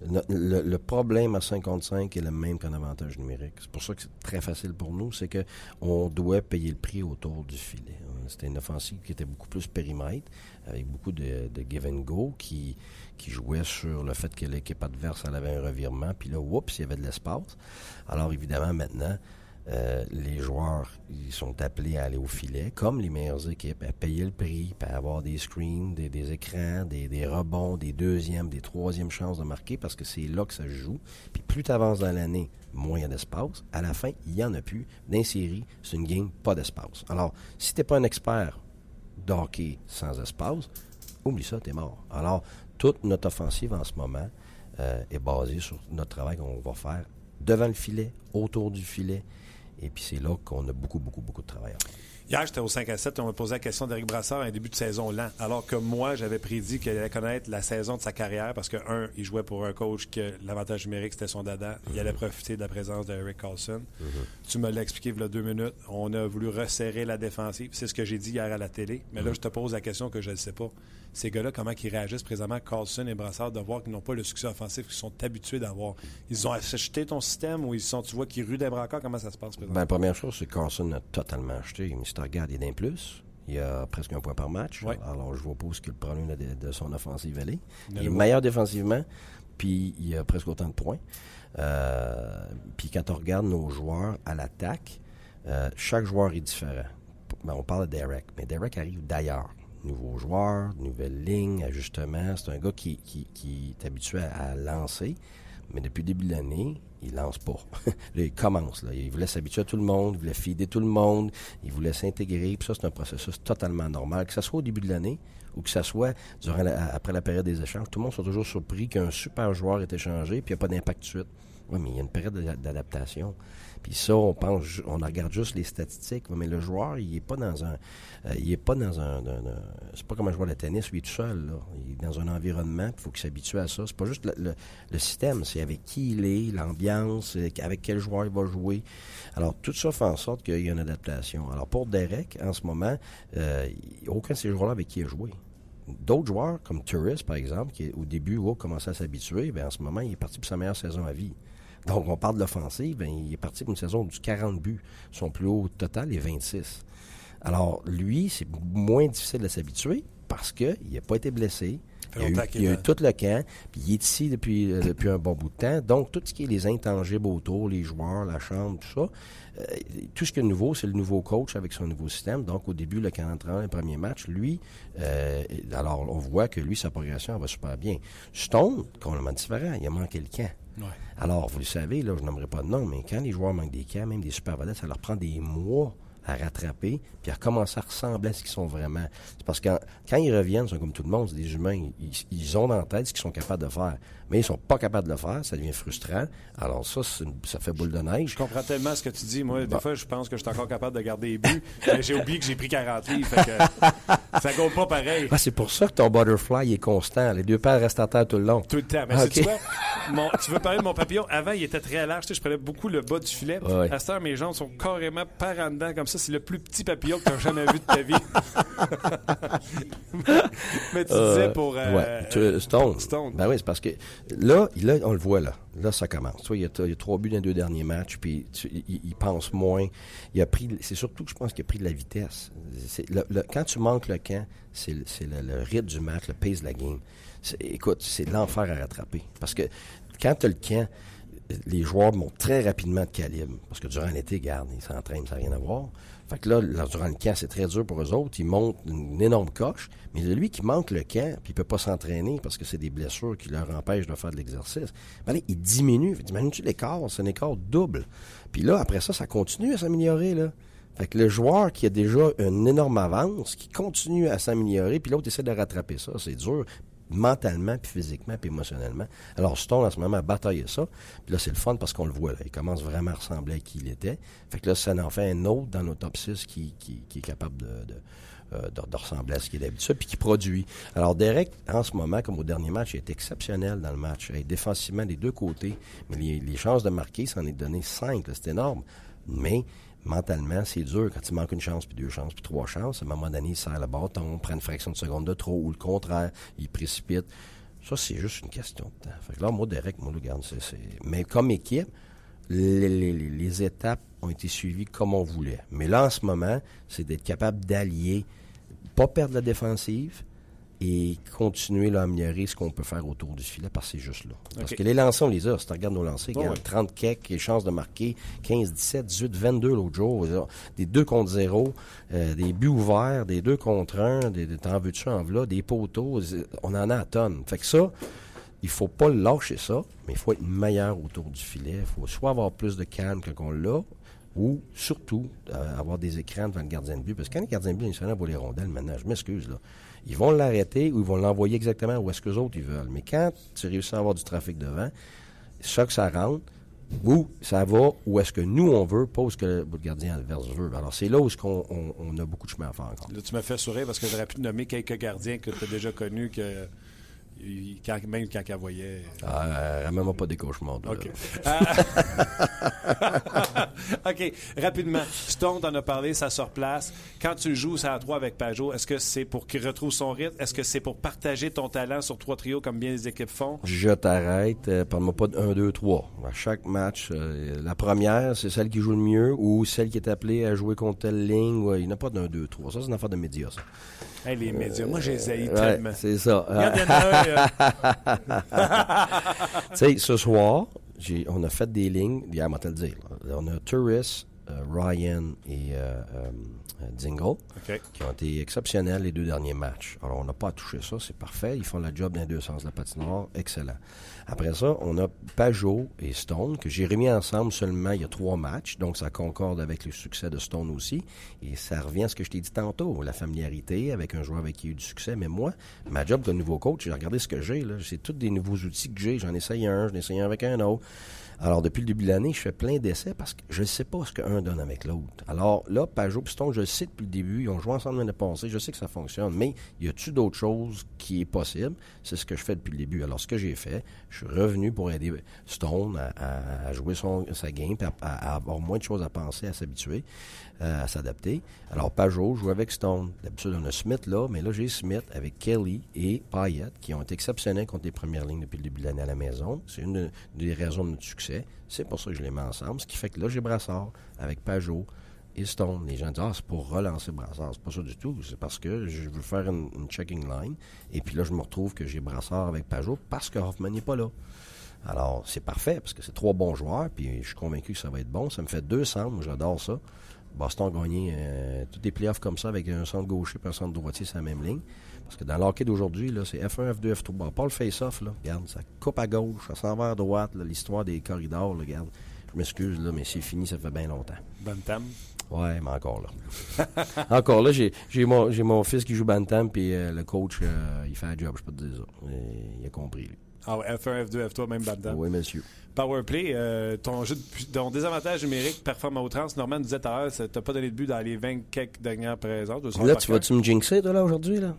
Le, problème à 55 est le même qu'un avantage numérique. C'est pour ça que c'est très facile pour nous, c'est que on doit payer le prix autour du filet. C'était une offensive qui était beaucoup plus périmètre, avec beaucoup de, give and go, qui, qui jouait sur le fait que l'équipe adverse avait un revirement, puis là, oups, il y avait de l'espace. Alors évidemment, maintenant, euh, les joueurs sont appelés à aller au filet, comme les meilleures équipes, à payer le prix, à avoir des screens, des, écrans, des, rebonds, des deuxièmes, des troisièmes chances de marquer, parce que c'est là que ça se joue. Puis plus tu avances dans l'année, moins il y a d'espace. À la fin, il n'y en a plus. Dans série, c'est une game, pas d'espace. Alors, si tu n'es pas un expert d'hockey sans espace, oublie ça, tu es mort. Alors, toute notre offensive en ce moment euh, est basée sur notre travail qu'on va faire devant le filet, autour du filet, et puis c'est là qu'on a beaucoup, beaucoup, beaucoup de travail Hier, j'étais au 5 à 7 et on m'a posé la question d'Éric Brassard à un début de saison lent. Alors que moi, j'avais prédit qu'il allait connaître la saison de sa carrière parce que, un, il jouait pour un coach que l'avantage numérique, c'était son dada. Il allait profiter de la présence d'Eric Carlson. Mm-hmm. Tu me l'as expliqué il y a deux minutes. On a voulu resserrer la défensive. C'est ce que j'ai dit hier à la télé. Mais là, mm-hmm. je te pose la question que je ne sais pas ces gars-là, comment ils réagissent présentement, Carlson et Brassard, de voir qu'ils n'ont pas le succès offensif qu'ils sont habitués d'avoir. Ils ont acheté ton système ou ils sont, tu vois, qu'ils ruent des braqueurs, comment ça se passe présentement? Ben, la première chose, c'est que Carlson a totalement acheté. Mais si tu regardes, il est d'un plus. Il y a presque un point par match. Alors, je vois pas ce que le problème de, son offensive est. Il est meilleur défensivement, puis il a presque autant de points. Euh, puis quand on regarde nos joueurs à l'attaque, euh, chaque joueur est différent. Ben, on parle de Derek, mais Derek arrive d'ailleurs nouveaux joueurs, nouvelles lignes, ajustements. C'est un gars qui, qui, est habitué à, lancer, mais depuis le début de l'année, il lance pas. là, il commence. Là. Il voulait s'habituer à tout le monde, il voulait fider tout le monde, il voulait s'intégrer. Puis ça, c'est un processus totalement normal. Que ce soit au début de l'année ou que ce soit durant après la période des échanges, tout le monde soit toujours surpris qu'un super joueur est échangé puis il n'y a pas d'impact de suite. Oui, mais il y a une période d'adaptation. Puis ça, on pense, on regarde juste les statistiques, mais le joueur, il est pas dans un, euh, il est pas dans un, c'est pas comme un joueur de tennis, lui tout seul. Il est dans un environnement, il faut qu'il s'habitue à ça. C'est pas juste le, système, c'est avec qui il est, l'ambiance, avec quel joueur il va jouer. Alors tout ça fait en sorte qu'il y a une adaptation. Alors pour Derek, en ce moment, euh, aucun de ces joueurs-là avec qui il a joué. D'autres joueurs, comme Tourist, par exemple, qui au début a commencé à s'habituer, bien, en ce moment, il est parti pour sa meilleure saison à vie. Donc, on parle de l'offensive, ben, il est parti pour une saison du 40 buts. Son plus haut total est 26. Alors, lui, c'est moins difficile de s'habituer parce qu'il n'a pas été blessé. Il a, eu, tout le camp, puis il est ici depuis, euh, depuis un bon bout de temps. Donc, tout ce qui est les intangibles autour, les joueurs, la chambre, tout ça, tout ce qui est nouveau, c'est le nouveau coach avec son nouveau système. Donc, au début, le 40 le premier match, lui, euh, alors, on voit que lui, sa progression va super bien. Stone, complètement différent, il a manqué le camp. Alors, vous le savez, là, je n'aimerais pas de nom, mais quand les joueurs manquent des camps, même des super vedettes, ça leur prend des mois à rattraper, puis à recommencer à ressembler à ce qu'ils sont vraiment. C'est parce que quand, ils reviennent, ils sont comme tout le monde, c'est des humains, ils, ils ont en tête ce qu'ils sont capables de faire mais ils sont pas capables de le faire, ça devient frustrant. Alors ça, ça fait boule de neige. Je comprends tellement ce que tu dis. Moi, des fois, je pense que je suis encore capable de garder les buts, mais j'ai oublié que j'ai pris 40 livres. Fait que ça compte pas pareil. Ah, c'est pour ça que ton butterfly est constant. Les deux paires restent à terre tout le long. Tout le temps. Mais tu, vois, tu veux parler de mon papillon? Avant, il était très large. Tu sais, je prenais beaucoup le bas du filet. À cette heure, mes jambes sont carrément par en dedans. Comme ça, c'est le plus petit papillon que tu as jamais vu de ta vie. mais tu disais euh, pour... Euh, Stone. Stone. Ben oui, c'est parce que Là, on le voit là. Là, ça commence. il, y a, trois buts dans les deux derniers matchs, puis il, pense moins. Il a pris. C'est surtout que je pense qu'il a pris de la vitesse. quand tu manques le camp, c'est le, rythme du match, le pace de la game. Écoute, c'est l'enfer à rattraper. Parce que quand tu as le camp, les joueurs montent très rapidement de calibre. Parce que durant l'été, garde, ils s'entraînent, ça n'a rien à voir. Fait que là, durant le camp, c'est très dur pour eux autres. Ils montent une énorme coche. Mais lui qui manque le camp, puis il peut pas s'entraîner parce que c'est des blessures qui leur empêchent de faire de l'exercice, ben il diminue. Imagine-tu l'écart? C'est un écart double. Puis là, après ça, ça continue à s'améliorer, là. Fait que le joueur qui a déjà une énorme avance, qui continue à s'améliorer, puis l'autre essaie de rattraper ça, c'est dur mentalement, puis physiquement, puis émotionnellement. Alors Stone, en ce moment, a bataillé ça. Puis là, c'est le fun parce qu'on le voit. Là. Il commence vraiment à ressembler à qui il était. Fait que là, ça en fait un autre dans nos top 6 qui, qui, est capable de, euh, de, de, ressembler à ce qu'il est d'habitude, puis qui produit. Alors, Derek, en ce moment, comme au dernier match, il est exceptionnel dans le match. défensivement, des deux côtés. Mais les, chances de marquer, ça en est donné cinq. C'est énorme. Mais mentalement, c'est dur quand il manque une chance, puis deux chances, puis trois chances. À un moment donné, il serre le bâton, prend une fraction de seconde de trop, ou le contraire, il précipite. Ça, c'est juste une question de temps. Fait que là, moi, Derek, moi, le garde. Mais comme équipe, les, étapes ont été suivies comme on voulait. Mais là, en ce moment, c'est d'être capable d'allier, pas perdre la défensive, et continuer à améliorer ce qu'on peut faire autour du filet parce que c'est juste là. Parce que les lancers, on les a. Si tu regardes nos lancers, il y a 30 kecks, les chances de marquer 15, 17, 18, 22 l'autre jour. Des 2 contre 0, euh, des buts ouverts, des 2 contre 1, des, t'en veux-tu en là, des poteaux. On en a à tonnes. Fait que ça, il faut pas lâcher ça, mais il faut être meilleur autour du filet. Il faut soit avoir plus de calme que qu'on l'a, ou surtout euh, avoir des écrans devant le gardien de but. Parce que quand le gardien de but est pour les rondelles, maintenant, je m'excuse, là. Ils vont l'arrêter ou ils vont l'envoyer exactement où est-ce que les autres ils veulent. Mais quand tu réussis à avoir du trafic devant, ça que ça rentre, où ça va où est-ce que nous on veut, pas où est-ce que le gardien adverse veut. Alors c'est là où on, on, a beaucoup de chemin à faire encore. Là, tu m'as fait sourire parce que j'aurais pu nommer quelques gardiens que tu as déjà connus que même quand elle voyait. Ah, elle même pas des cauchemars. OK. OK. Rapidement. Stone en a parlé, ça se replace. Quand tu joues ça à trois avec Pajot, est-ce que c'est pour qu'il retrouve son rythme? Est-ce que c'est pour partager ton talent sur trois trios comme bien les équipes font? Je t'arrête. Euh, parle-moi pas de 1, 2, 3. À chaque match, euh, la première, c'est celle qui joue le mieux ou celle qui est appelée à jouer contre telle ligne. il n'y a pas de 1, 2, 3. Ça, c'est une affaire de médias, ça. Les médias, moi, j'ai les tellement. C'est ça. tu sais, ce soir, on a fait des lignes, hier, on te le dire. On a Tourist, euh, Ryan et euh, euh, Dingle, qui ont été exceptionnels les deux derniers matchs. Alors, on n'a pas touché ça, c'est parfait. Ils font la job dans les deux sens de la patinoire, excellent. Après ça, on a Pajot et Stone, que j'ai remis ensemble seulement il y a trois matchs, donc ça concorde avec le succès de Stone aussi. Et ça revient à ce que je t'ai dit tantôt, la familiarité avec un joueur avec qui il y a eu du succès. Mais moi, ma job de nouveau coach, j'ai regardé ce que j'ai, là. C'est tous des nouveaux outils que j'ai. J'en essaye un, j'en essaye un avec un autre. Alors, depuis le début de l'année, je fais plein d'essais parce que je ne sais pas ce qu'un donne avec l'autre. Alors là, Pajot Piston, je le sais depuis le début. Ils ont joué ensemble l'année passée. Je sais que ça fonctionne. Mais y a-tu d'autres choses qui est possible? C'est ce que je fais depuis le début. Alors, ce que j'ai fait, je suis revenu pour aider Stone à, jouer son, sa game, à, avoir moins de choses à penser, à s'habituer, à s'adapter. Alors, Pajot joue avec Stone. D'habitude, on a Smith là, mais là, j'ai Smith avec Kelly et Payette qui ont été exceptionnels contre les premières lignes depuis le début de l'année à la maison. C'est une des raisons de notre succès c'est pour ça que je les mets ensemble. Ce qui fait que là, j'ai Brassard avec Pajot et Stone. Les gens disent Ah, c'est pour relancer Brassard. C'est pas ça du tout. C'est parce que je veux faire une, checking line. Et puis là, je me retrouve que j'ai Brassard avec Pajot parce que Hoffman n'est pas là. Alors, c'est parfait parce que c'est trois bons joueurs. Puis je suis convaincu que ça va être bon. Ça me fait deux centres. Moi, j'adore ça. Boston a gagné euh, tous les playoffs comme ça avec un centre gaucher et un centre droitier sur la même ligne. Parce que dans l'hockey d'aujourd'hui, c'est F1, F2, F3. pas le face-off, là. Regarde, ça coupe à gauche, ça s'en va à droite, l'histoire des corridors, là, regarde. Je m'excuse, là, mais c'est fini, ça fait bien longtemps. Bantam? Ouais, mais encore là. encore là, j'ai, mon, mon fils qui joue Bantam, puis euh, le coach, euh, il fait un job, je peux te dire ça. il a compris, lui. Ah ouais, F1, F2, F3, même Bantam. Oui, monsieur. Powerplay, euh, ton, jeu ton désavantage numérique performe à outrance. Norman nous disait tout à l'heure, t'as pas donné de but dans les 20 quelques dernières présentes. Là, tu vas-tu me jinxer, toi, là, aujourd'hui, là?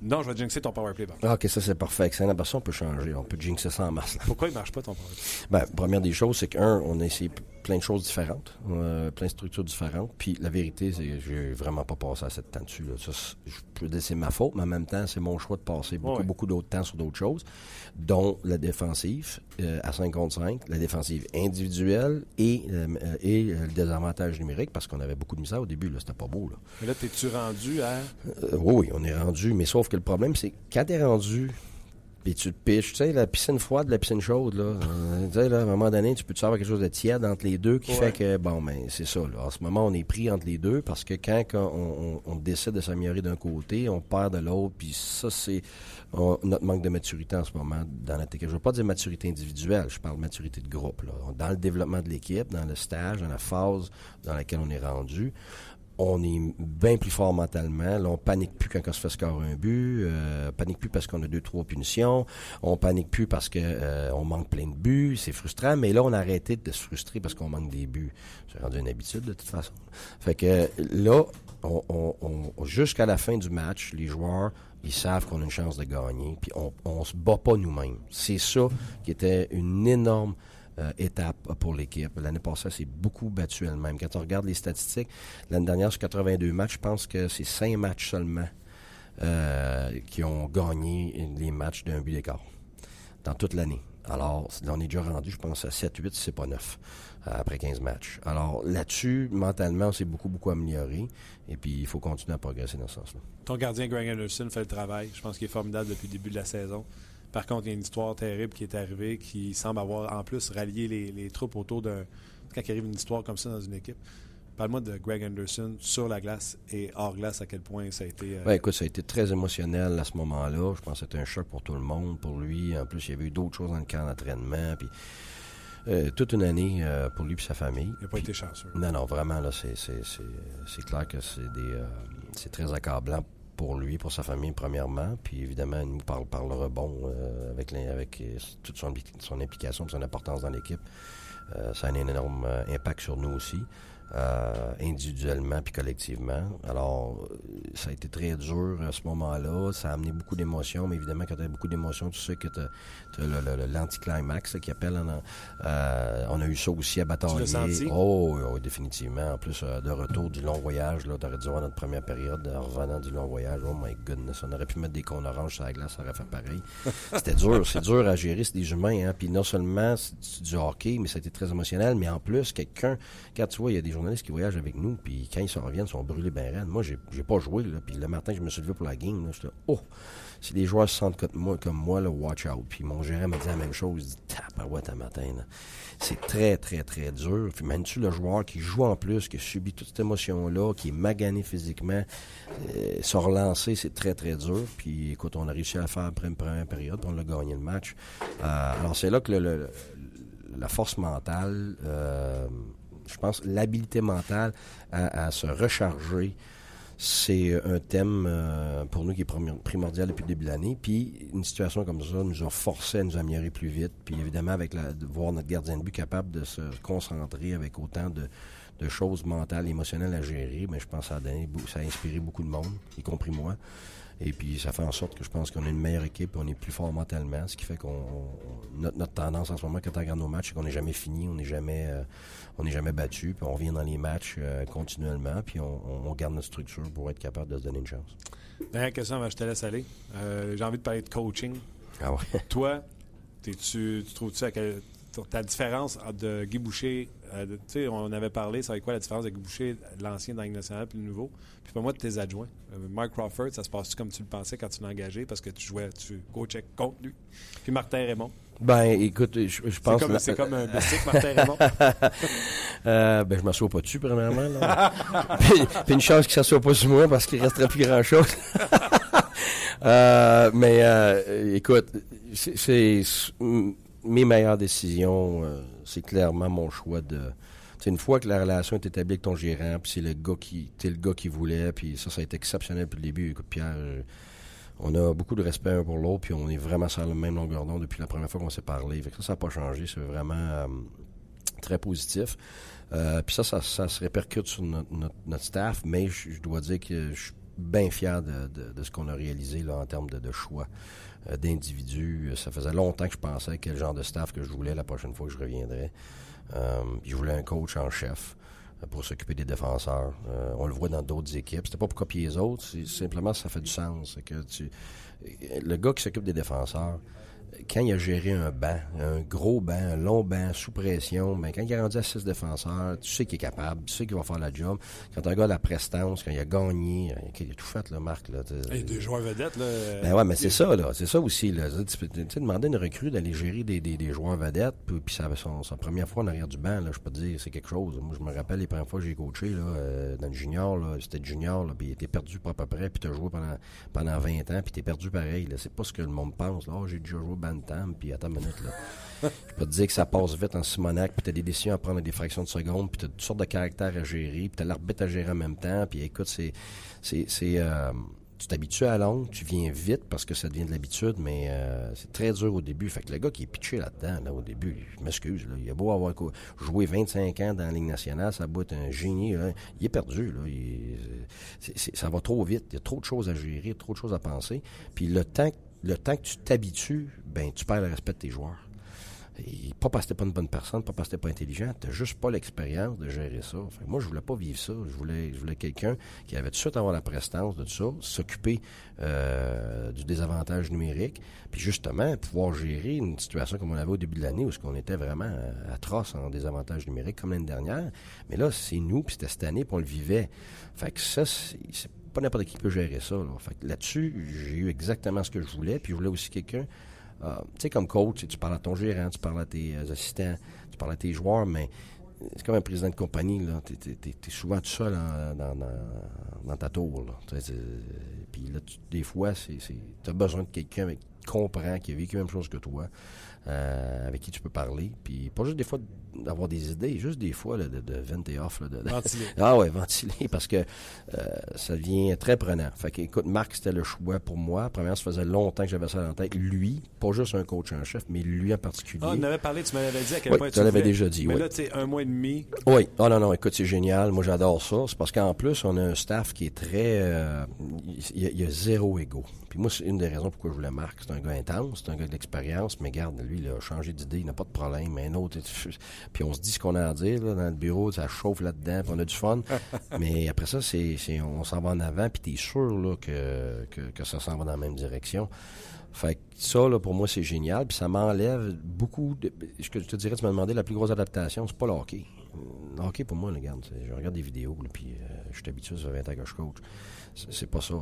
Non, je vais jinxer ton powerplay. Ah, ok, ça c'est parfait. Excellent. Parce on peut changer. On peut jinxer ça en masse. Pourquoi il marche pas ton powerplay? Ben, première des choses, c'est qu'un, on a essayé plein de choses différentes, euh, plein de structures différentes. Puis la vérité, c'est que j'ai vraiment pas passé assez de temps dessus. Là. Ça, je peux dire c'est ma faute, mais en même temps, c'est mon choix de passer beaucoup, beaucoup d'autres temps sur d'autres choses, dont la défensive euh, à 5 contre 5, la défensive individuelle et, euh, et le désavantage numérique, parce qu'on avait beaucoup de misère au début. Là, c'était pas beau. Là. Mais là, t'es-tu rendu à... oui, on est rendu, mais sauf que le problème, c'est quand t'es rendu puis tu te piches, tu sais, la piscine froide, la piscine chaude, là. Euh, tu sais, là, à un moment donné, tu peux te avoir quelque chose de tiède entre les deux qui fait que, bon, ben, c'est ça, là. En ce moment, on est pris entre les deux parce que quand, on, décide de s'améliorer d'un côté, on perd de l'autre, puis ça, c'est notre manque de maturité en ce moment dans notre équipe. Je ne veux pas dire maturité individuelle, je parle de maturité de groupe, là. Dans le développement de l'équipe, dans le stage, dans la phase dans laquelle on est rendu on est bien plus fort mentalement. Là, on panique plus quand on se fait scorer un but. Euh, on panique plus parce qu'on a deux, trois punitions. On panique plus parce qu'on euh, manque plein de buts. C'est frustrant. Mais là, on a arrêté de se frustrer parce qu'on manque des buts. C'est rendu une habitude de toute façon. Fait que là, jusqu'à la fin du match, les joueurs, ils savent qu'on a une chance de gagner. Puis on, on se bat pas nous-mêmes. C'est ça qui était une énorme euh, étape pour l'équipe. L'année passée, c'est beaucoup battu elle-même. Quand on regarde les statistiques, l'année dernière, sur 82 matchs, je pense que c'est 5 matchs seulement euh, qui ont gagné les matchs d'un but d'écart dans toute l'année. Alors, on est déjà rendu, je pense, à 7-8, c'est pas 9, euh, après 15 matchs. Alors, là-dessus, mentalement, on s'est beaucoup, beaucoup amélioré. Et puis, il faut continuer à progresser dans ce sens-là. Ton gardien, Greg Anderson, fait le travail. Je pense qu'il est formidable depuis le début de la saison. Par contre, il y a une histoire terrible qui est arrivée qui semble avoir en plus rallié les, troupes autour d'un. Quand il arrive une histoire comme ça dans une équipe, Parle-moi de Greg Anderson sur la glace et hors glace, à quel point ça a été. Euh... écoute, ça a été très émotionnel à ce moment-là. Je pense que c'était un choc pour tout le monde, pour lui. En plus, il y avait eu d'autres choses dans le camp d'entraînement. Puis, euh, toute une année euh, pour lui et sa famille. Il n'a pas été chanceux. Non, non, vraiment, là, c'est clair que c'est des. Euh, c'est très accablant pour lui, pour sa famille, premièrement. Puis évidemment, nous parle par le rebond euh, avec, avec euh, toute son, son implication, son importance dans l'équipe. Euh, ça a un énorme impact sur nous aussi. Euh, individuellement puis collectivement. Alors, ça a été très dur à ce moment-là. Ça a amené beaucoup d'émotions, mais évidemment, quand tu as beaucoup d'émotions, tu sais que tu as, l'anticlimax qui appelle. Euh, on a eu ça aussi à batailler. Oh, oh, définitivement. En plus, euh, de retour du long voyage, là, aurais dû voir notre première période en revenant du long voyage. Oh my goodness, on aurait pu mettre des cônes oranges sur la glace, ça aurait fait pareil. C'était dur, c'est dur à gérer, c'est des humains. Hein. Puis non seulement c'est du hockey, mais ça a été très émotionnel, mais en plus, quelqu'un, quand tu vois, il y a des gens qui voyagent avec nous, puis quand ils reviennent, ils sont brûlés ben raides. Moi, j'ai, pas joué, là, puis le matin, je me suis levé pour la game, là, j'étais, oh, si les joueurs se sentent comme moi, comme moi là, watch out. Puis mon gérant m'a dit la même chose, il dit, taparouette à matin. C'est très, très, très dur. Puis même tu le joueur qui joue en plus, qui subit toute cette émotion-là, qui est magané physiquement, euh, se relancer, c'est très, très dur. Puis écoute, on a réussi à le faire après une première période, puis on a gagné le match. Euh, alors c'est là que le, la force mentale, euh, je pense, l'habilité mentale à, se recharger, c'est un thème euh, pour nous qui est primordial depuis le début de l'année. Puis une situation comme ça nous a forcé à nous améliorer plus vite. Puis évidemment, avec voir notre gardien de but capable de se concentrer avec autant de, choses mentales, émotionnelles à gérer, mais je pense que ça a, donné, ça a inspiré beaucoup de monde, y compris moi. Et puis, ça fait en sorte que je pense qu'on a une meilleure équipe, on est plus fort mentalement, ce qui fait qu'on notre, tendance en ce moment quand on regarde nos matchs, c'est qu'on n'est jamais fini, on n'est jamais euh, on n'est jamais battu, puis on revient dans les matchs euh, continuellement, puis on, garde notre structure pour être capable de se donner une chance. Dernière question, je te laisse aller. Euh, j'ai envie de parler de coaching. Ah ouais. Toi, tu, tu trouves-tu ta différence de Guy Boucher, tu sais, on avait parlé, ça quoi la différence de Guy Boucher, l'ancien dans national puis le nouveau? Puis pour moi, de tes adjoints. Mark Crawford, ça se passe comme tu le pensais quand tu l'as engagé? Parce que tu jouais, tu coachais contre lui. Puis Martin Raymond. Ben, écoute, je, je pense... C'est comme, un basic, Martin Raymond. euh, ben, je m'assois pas dessus, premièrement. puis, une chance qu'il s'assoit pas sur moi parce qu'il resterait plus grand-chose. euh, mais, euh, écoute, c'est mes meilleures décisions, c'est clairement mon choix de... C'est une fois que la relation est établie avec ton gérant, puis c'est le gars qui, t'es le gars qui voulait, puis ça, ça a été exceptionnel depuis le début. Écoute, Pierre, on a beaucoup de respect un pour l'autre, puis on est vraiment sur le même longueur d'onde depuis la première fois qu'on s'est parlé. Fait que ça, ça n'a pas changé. C'est vraiment euh, très positif. puis ça, ça, se répercute sur notre, staff, mais je, dois dire que je suis bien fier de, ce qu'on a réalisé en termes de, choix. Euh, d'individus. Ça faisait longtemps que je pensais quel genre de staff que je voulais la prochaine fois que je reviendrais. Euh, je voulais un coach en chef euh, pour s'occuper des défenseurs. on le voit dans d'autres équipes. C'était pas pour copier les autres, c'est simplement ça fait du sens. que tu, le gars qui s'occupe des défenseurs, quand il a géré un banc, un gros banc, un long banc, sous pression, mais quand il est rendu à six défenseurs, tu sais qu'il est capable, tu sais qu'il va faire la job. Quand un gars a la prestance, quand il a gagné, il a tout fait, là, Marc. Là, Et des joueurs vedettes, là. Ben ouais, mais c'est ça, là. C'est ça aussi, là. Tu peux demander à une recrue d'aller gérer des, des, des, joueurs vedettes, puis, puis ça son, sa première fois en arrière du banc, là, je peux te dire, c'est quelque chose. Moi, je me rappelle les premières fois que j'ai coaché, là, euh, dans le junior, là, c'était junior, là, puis il était perdu pas à peu près, puis tu as joué pendant, pendant 20 ans, puis t'es perdu pareil, là. C'est pas ce que le monde pense, là. Oh, j'ai déjà joué Bantam, puis attends une minute, là. je peux te dire que ça passe vite en Simonac, puis t'as des décisions à prendre à des fractions de secondes, puis t'as toutes sortes de caractères à gérer, puis t'as l'arbitre à gérer en même temps, puis écoute, c'est... c'est, euh, tu t'habitues à longue, tu viens vite parce que ça devient de l'habitude, mais euh, c'est très dur au début. Fait que le gars qui est pitché là-dedans, là, au début, je m'excuse, il a beau avoir joué 25 ans dans la Ligue nationale, ça être un génie, il est perdu. Là, ça va trop vite, il y a trop de choses à gérer, trop de choses à penser. Puis le temps, le temps que tu t'habitues, ben tu perds le respect de tes joueurs. Et pas parce que t'es pas une bonne personne, pas parce que t'es pas intelligent, t'as juste pas l'expérience de gérer ça. moi, je voulais pas vivre ça. Je voulais, je voulais quelqu'un qui avait tout de suite avoir la prestance de tout ça, s'occuper euh, du désavantage numérique, puis justement pouvoir gérer une situation comme on avait au début de l'année où on était vraiment euh, atroce en désavantage numérique comme l'année dernière. Mais là, c'est nous, puis c'était cette année, puis on le vivait. Fait que ça, c'est pas n'importe qui peut gérer ça. Là. Fait là-dessus, j'ai eu exactement ce que je voulais, puis je voulais aussi quelqu'un euh, tu sais, comme coach, tu parles à ton gérant, tu parles à tes euh, assistants, tu parles à tes joueurs, mais c'est comme un président de compagnie, là. Tu es, souvent tout seul dans, ta tour, là. Puis là, des fois, tu as besoin de quelqu'un qui comprend, qui a vécu la même chose que toi. Euh, avec qui tu peux parler. Puis pas juste des fois d'avoir des idées, juste des fois de, de venter off. Là, de, ventiler. ah ouais, ventiler parce que euh, ça devient très prenant. Fait que, écoute, Marc, c'était le choix pour moi. Premièrement, ça faisait longtemps que j'avais ça en tête. Lui, pas juste un coach en chef, mais lui en particulier. Ah, on avait parlé, tu m'avais dit à quel point tu l'avais déjà dit. Mais là, tu un mois et demi. Oui. Oh non, non, écoute, c'est génial. Moi, j'adore ça. C'est parce qu'en plus, on a un staff qui est très. Euh, il y, a zéro ego. Puis moi, c'est une des raisons pourquoi je voulais Marc. C'est un gars intense, c'est un gars d'expérience, mais garde, lui, il a changé d'idée, il n'a pas de problème. Mais un autre, puis on se dit ce qu'on a à dire dans le bureau, ça chauffe là-dedans, puis on a du fun. mais après ça, c'est, on s'en va en avant, puis t'es sûr là, que, que, ça s'en va dans la même direction. Fait que ça, là, pour moi, c'est génial. Puis ça m'enlève beaucoup de. Je te dirais, tu m'as demandé la plus grosse adaptation, c'est pas le hockey. Le hockey, pour moi, regarde, je regarde des vidéos, puis euh, je suis habitué, ça fait 20 ans que je coach c'est pas ça.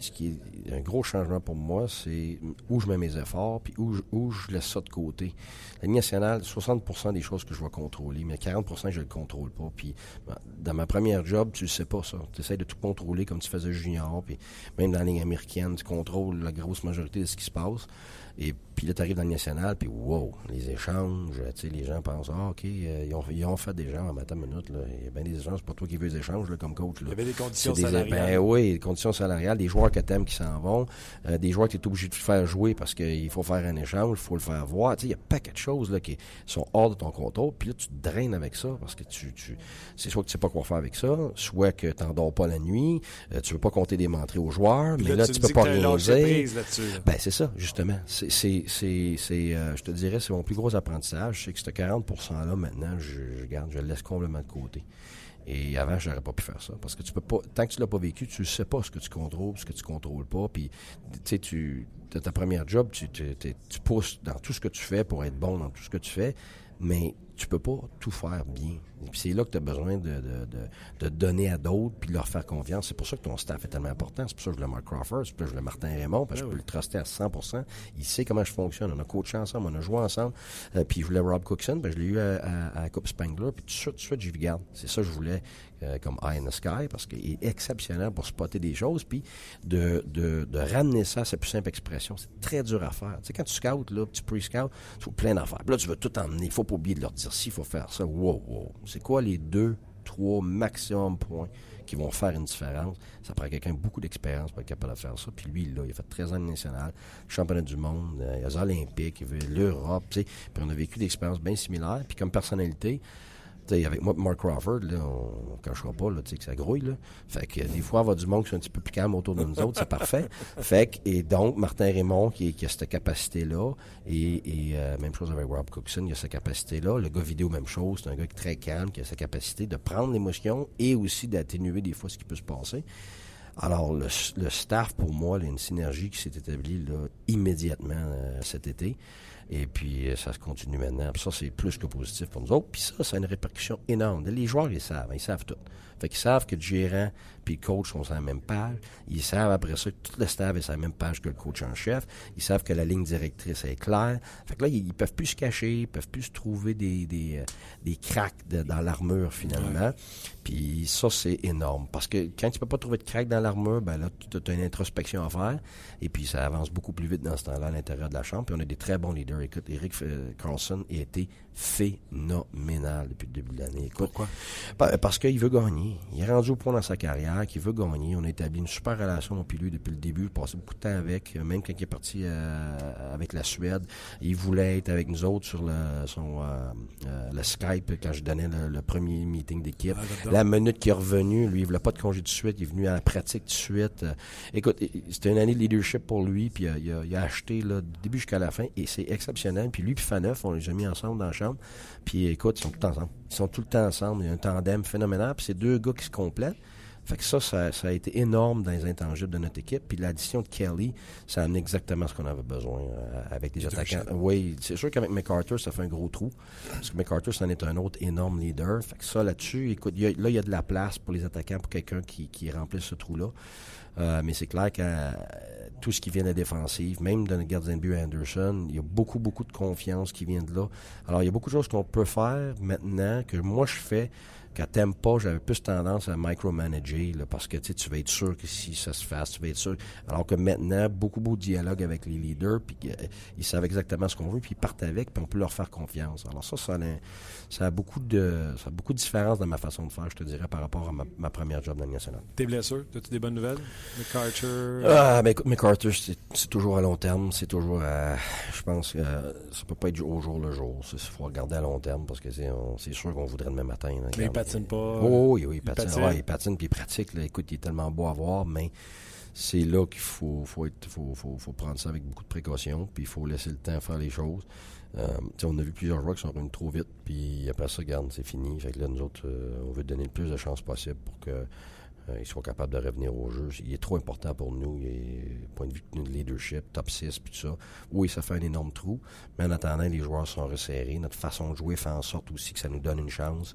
ce qui est un gros changement pour moi, c'est où je mets mes efforts, puis où je, où je laisse ça de côté. La ligne nationale, 60% des choses que je vais contrôler, mais 40% je le contrôle pas. Puis ben, dans ma première job, tu sais pas ça. Tu essaies de tout contrôler comme tu faisais junior, puis même dans la ligne américaine, tu contrôles la grosse majorité de ce qui se passe. Puis là, tu arrives dans le national, puis wow, les échanges, tu sais, les gens pensent, ah, OK, euh, ils, ont, ils, ont, fait des gens en matin minute, là. Il y a bien des échanges, c'est pas toi qui veux les échanges, là, comme coach. Là. Il y avait des conditions salariales. Ben oui, des conditions salariales, des joueurs que t'aimes qui s'en vont, euh, des joueurs que tu es obligé de faire jouer parce qu'il faut faire un échange, il faut le faire voir. Tu sais, il y a pas de choses, là, qui sont hors de ton contrôle, puis là, tu te draines avec ça parce que tu, tu c'est soit que tu sais pas quoi faire avec ça, soit que tu dors pas la nuit, euh, tu veux pas compter des mentrées aux joueurs, mais là, tu, peux pas rien dire. Ben, c'est ça, justement. C'est, c'est, euh, je te dirais, c'est mon plus gros apprentissage. C'est que ce 40 %-là, maintenant, je, garde, je le laisse complètement de côté. Et avant, je n'aurais pas pu faire ça. Parce que tu peux pas, tant que tu l'as pas vécu, tu ne sais pas ce que tu contrôles, ce que tu contrôles pas. Puis, tu sais, ta première job, tu, tu, tu pousses dans tout ce que tu fais pour être bon dans tout ce que tu fais. Mais tu peux pas tout faire bien. Puis c'est là que tu as besoin de, de, de, donner à d'autres puis de leur faire confiance. C'est pour ça que ton staff est tellement important. C'est pour ça que je voulais Mark Crawford, c'est pour ça que je voulais Martin Raymond, parce que je peux le truster à 100 Il sait comment je fonctionne. On a coaché ensemble, on a joué ensemble. Euh, puis je voulais Rob Cookson, ben je l'ai eu à, à, Coupe Spangler. Puis tout de suite, tout de suite, j'y. C'est ça que je voulais euh, comme Eye in the Sky, parce qu'il est exceptionnel pour spotter des choses, puis de, de, de ramener ça à sa plus simple expression. C'est très dur à faire. Tu sais, quand tu scoutes, là, tu pre-scout, tu faut plein d'affaires. Là, tu veux tout emmener. Il faut pas oublier de leur dire si, il faut faire ça. Wow, wow. C'est quoi les deux, trois maximum points qui vont faire une différence? Ça prend quelqu'un beaucoup d'expérience pour être capable de faire ça. Puis lui, là, il a fait 13 ans de national, championnat du monde, euh, les Olympiques, l'Europe, tu. Puis on a vécu des expériences bien similaires. Puis comme personnalité, avec moi, Mark Crawford, là, on ne cachera pas là, que ça grouille. Là. Fait que des fois, on va du monde qui est un petit peu plus calme autour de nous autres, c'est parfait. Fait que, et donc, Martin Raymond, qui, qui a cette capacité-là, et, et euh, même chose avec Rob Cookson, il a cette capacité-là. Le gars vidéo, même chose, c'est un gars très calme, qui a sa capacité de prendre l'émotion et aussi d'atténuer des fois ce qui peut se passer. Alors, le, staff, pour moi, il y a une synergie qui s'est établie là, immédiatement euh, cet été. Et puis, euh, ça se continue maintenant. Puis ça, c'est plus que positif pour nous autres. Puis ça, ça a une répercussion énorme. Les joueurs, ils savent. Ils savent tout. Fait qu'ils savent que le gérant puis le coach sont sur la même page. Ils savent après ça que tout le staff est sur la même page que le coach en chef. Ils savent que la ligne directrice est claire. Fait que là, ils, peuvent plus se cacher, ils peuvent plus se trouver des, des, euh, des cracks dans l'armure finalement. Puis ça, c'est énorme. Parce que quand tu peux pas trouver de crack dans l'armure, ben là, tu as une introspection à faire. Et puis ça avance beaucoup plus vite dans ce temps-là à l'intérieur de la chambre. Puis on a des très bons leaders. Écoute, Eric euh, Carlson a été phénoménal depuis le début de l'année. Pourquoi? Parce qu'il veut gagner. Il est rendu au point dans sa carrière qu'il veut gagner. On a établi une super relation, lui, depuis le début. Il passé beaucoup de temps avec. Même quand il est parti euh, avec la Suède, il voulait être avec nous autres sur le, son, euh, euh, le Skype quand je donnais le, premier meeting d'équipe. Ah, la minute qu'il est revenu, lui, il voulait pas de congé de suite. Il est venu à la pratique de suite. écoute, c'était une année de leadership pour lui, puis il a, acheté là, du début jusqu'à la fin, et c'est exceptionnel. Puis lui, puis Faneuf, on les a mis ensemble dans la chambre puis écoute, ils sont tout le temps ensemble. Ils sont tout le temps ensemble. Il y a un tandem phénoménal. Puis c'est deux gars qui se complètent. Fait que ça, ça, a été énorme dans les intangibles de notre équipe. Puis l'addition de Kelly, ça amené exactement ce qu'on avait besoin euh, avec les attaquants. Oui, c'est sûr qu'avec MacArthur, ça fait un gros trou. Parce que MacArthur, c'en est un autre énorme leader. Fait que ça, là-dessus, écoute, là, il y a de la place pour les attaquants, pour quelqu'un qui, qui remplisse ce trou-là. Euh, mais c'est clair que euh, tout ce qui vient de la défensive, même de notre gardien de but Anderson, il y a beaucoup, beaucoup de confiance qui vient de là. Alors, il y a beaucoup de choses qu'on peut faire maintenant que moi je fais Qu'à pas, j'avais plus tendance à micromanager, là, parce que tu vas être sûr que si ça se fasse, tu vas être sûr. Alors que maintenant, beaucoup, beaucoup de dialogue avec les leaders, puis euh, ils savent exactement ce qu'on veut, puis ils partent avec, puis on peut leur faire confiance. Alors ça, ça a, ça a beaucoup de ça a beaucoup de différence dans ma façon de faire, je te dirais, par rapport à ma, première job dans le national. Tes blessures, as-tu des bonnes nouvelles? McArthur? Ah, ben, McArthur, c'est toujours à long terme, c'est toujours à, je pense que ça peut pas être au jour le jour. Il faut regarder à long terme, parce que c'est sûr qu'on voudrait demain matin. Oh, oui, oui, il patine. Il patine, patine puis il pratique. Écoute, il est tellement beau à voir, mais c'est là qu'il faut, faut, faut, prendre ça avec beaucoup de précaution, puis il faut laisser le temps faire les choses. Euh, on a vu plusieurs joueurs qui sont revenus trop vite, puis après ça, regarde, c'est fini. Fait que là, nous autres, euh, on veut donner le plus de chances possible pour que euh, soient capables de revenir au jeu. Il est trop important pour nous. Il est, point de vue de leadership, top 6, puis tout ça. Oui, ça fait un énorme trou, mais en attendant, les joueurs sont resserrés. Notre façon de jouer fait en sorte aussi que ça nous donne une chance.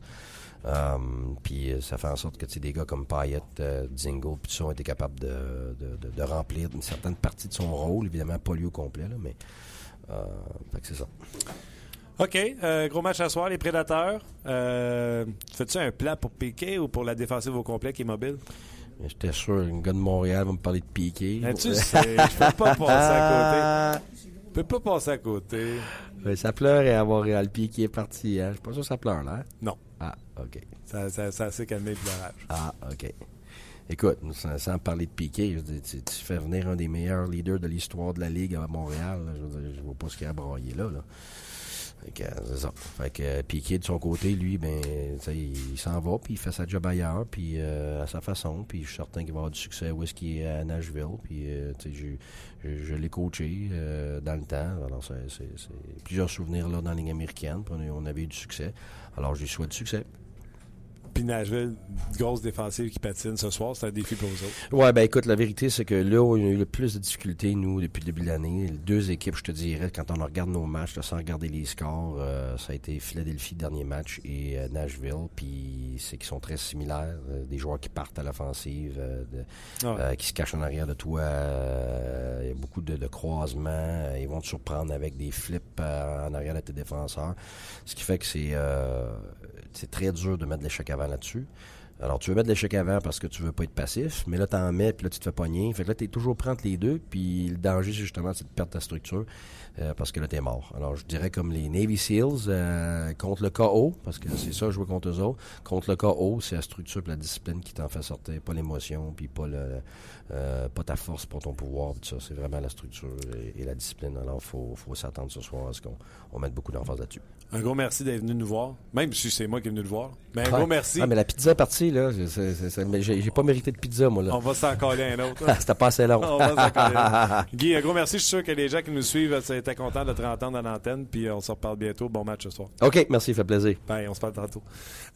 Um, puis euh, ça fait en sorte que des gars comme Payet, euh, Zingo, puis ça ont été capables de, de, de, remplir une certaine partie de son rôle, évidemment pas lui au complet, là, mais euh, c'est ça. OK, euh, gros match à soir, les Prédateurs. Euh, Fais-tu un plan pour Piqué ou pour la défensive au complet qui est mobile? J'étais sûr, un gars de Montréal va me parler de Piqué. Ben, tu sais, je peux pas passer à côté. Je peux pas passer à côté. Ben, ça pleure à Montréal. Piqué est parti. Hein? Je suis pas sûr que ça pleure, là. Non. Ah, OK. Ça, ça, ça s'est calmé le pleurage. Ah, OK. Écoute, sans, parler de Piqué, tu, fais venir un des meilleurs leaders de l'histoire de la Ligue à Montréal. je ne vois pas ce qu'il a broyé là. là. Fait c'est ça. Fait que Piqué, de son côté, lui, ben, il s'en va, puis il fait sa job ailleurs, puis euh, à sa façon, puis je suis certain qu'il va avoir du succès où est-ce qu'il est à Nashville, puis euh, je, l'ai coaché euh, dans le temps. Alors, c'est, plusieurs souvenirs là dans la américaine, puis on, on avait eu du succès. Alors, je lui souhaite du succès. Puis Nashville, grosse défensive qui patine ce soir, c'est un défi pour vous autres. Ouais, ben écoute, la vérité, c'est que là où on a eu le plus de difficultés, nous, depuis le début de l'année, deux équipes, je te dirais, quand on regarde nos matchs, sans regarder les scores, euh, ça a été Philadelphie, dernier match, et euh, Nashville. Puis c'est qu'ils sont très similaires. Euh, des joueurs qui partent à l'offensive, ah qui se cachent en arrière de toi. Il y a beaucoup de, croisements. ils vont te surprendre avec des flips en arrière de tes défenseurs. Ce qui fait que c'est c'est très dur de mettre l'échec avant là-dessus. Alors, tu veux mettre l'échec avant parce que tu veux pas être passif, mais là, tu en mets, puis là, tu te fais pogner. Fait que là, tu es toujours prendre les deux, puis le danger, justement, c'est de perdre ta structure euh, parce que là, tu es mort. Alors, je dirais comme les Navy SEALs euh, contre le KO, parce que c'est ça, jouer contre eux autres. Contre le KO, c'est la structure et la discipline qui t'en fait sortir, pas l'émotion, puis pas le euh, ta force, pas ton pouvoir, ça. C'est vraiment la structure et, la discipline. Alors, faut, faut s'attendre ce soir à ce qu'on on mette beaucoup d'emphase là-dessus. Un gros merci d'être venu nous voir. Même si c'est moi qui est venu nous voir. Mais un gros merci. Ah, mais la pizza est partie, là. mais j'ai pas mérité de pizza, moi, là. On va s'en coller un autre. C'était pas assez long. on va Guy, un gros merci. Je suis sûr que les gens qui nous suivent étaient contents de te entendre à l'antenne. Puis on se reparle bientôt. Bon match ce soir. OK, merci, fait plaisir. Bye, on se parle tantôt.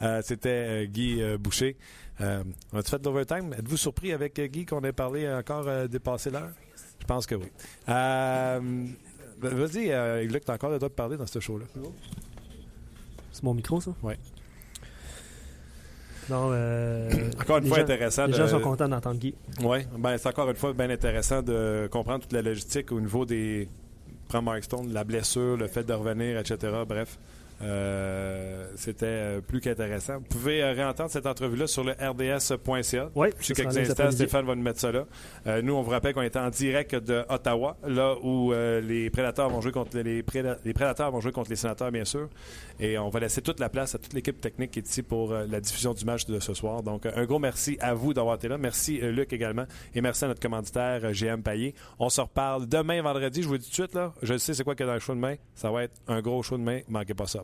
Euh, c'était euh, Guy euh, Boucher. on a-tu fait de l'overtime? Êtes-vous surpris avec Guy qu'on ait parlé encore dépassé l'heure? Je pense que oui. Vas-y, Luc, tu as encore le droit de parler dans ce show-là. C'est mon micro, ça? Oui. Non, euh, encore une fois, intéressant. Les gens sont contents d'entendre Guy. Oui, ben, c'est encore une fois bien intéressant de comprendre toute la logistique au niveau des. Prends Mark Stone, la blessure, le fait de revenir, etc. Bref. Euh, c'était euh, plus qu'intéressant. Vous pouvez euh, réentendre cette entrevue-là sur le rds.ca. Oui, D'ici quelques instants, Stéphane va nous mettre ça là. nous, on vous rappelle qu'on est en direct de Ottawa, là où les prédateurs vont jouer contre les, les, prédateurs vont jouer contre les sénateurs, bien sûr. Et on va laisser toute la place à toute l'équipe technique qui est ici pour la diffusion du match de ce soir. Donc, un gros merci à vous d'avoir été là. Merci, Luc, également. Et merci à notre commanditaire, GM Payet. On se reparle demain, vendredi. Je vous dis tout de suite, là. Je sais c'est quoi qu'il y a dans le show demain? Ça va être un gros show demain. Manquez pas ça.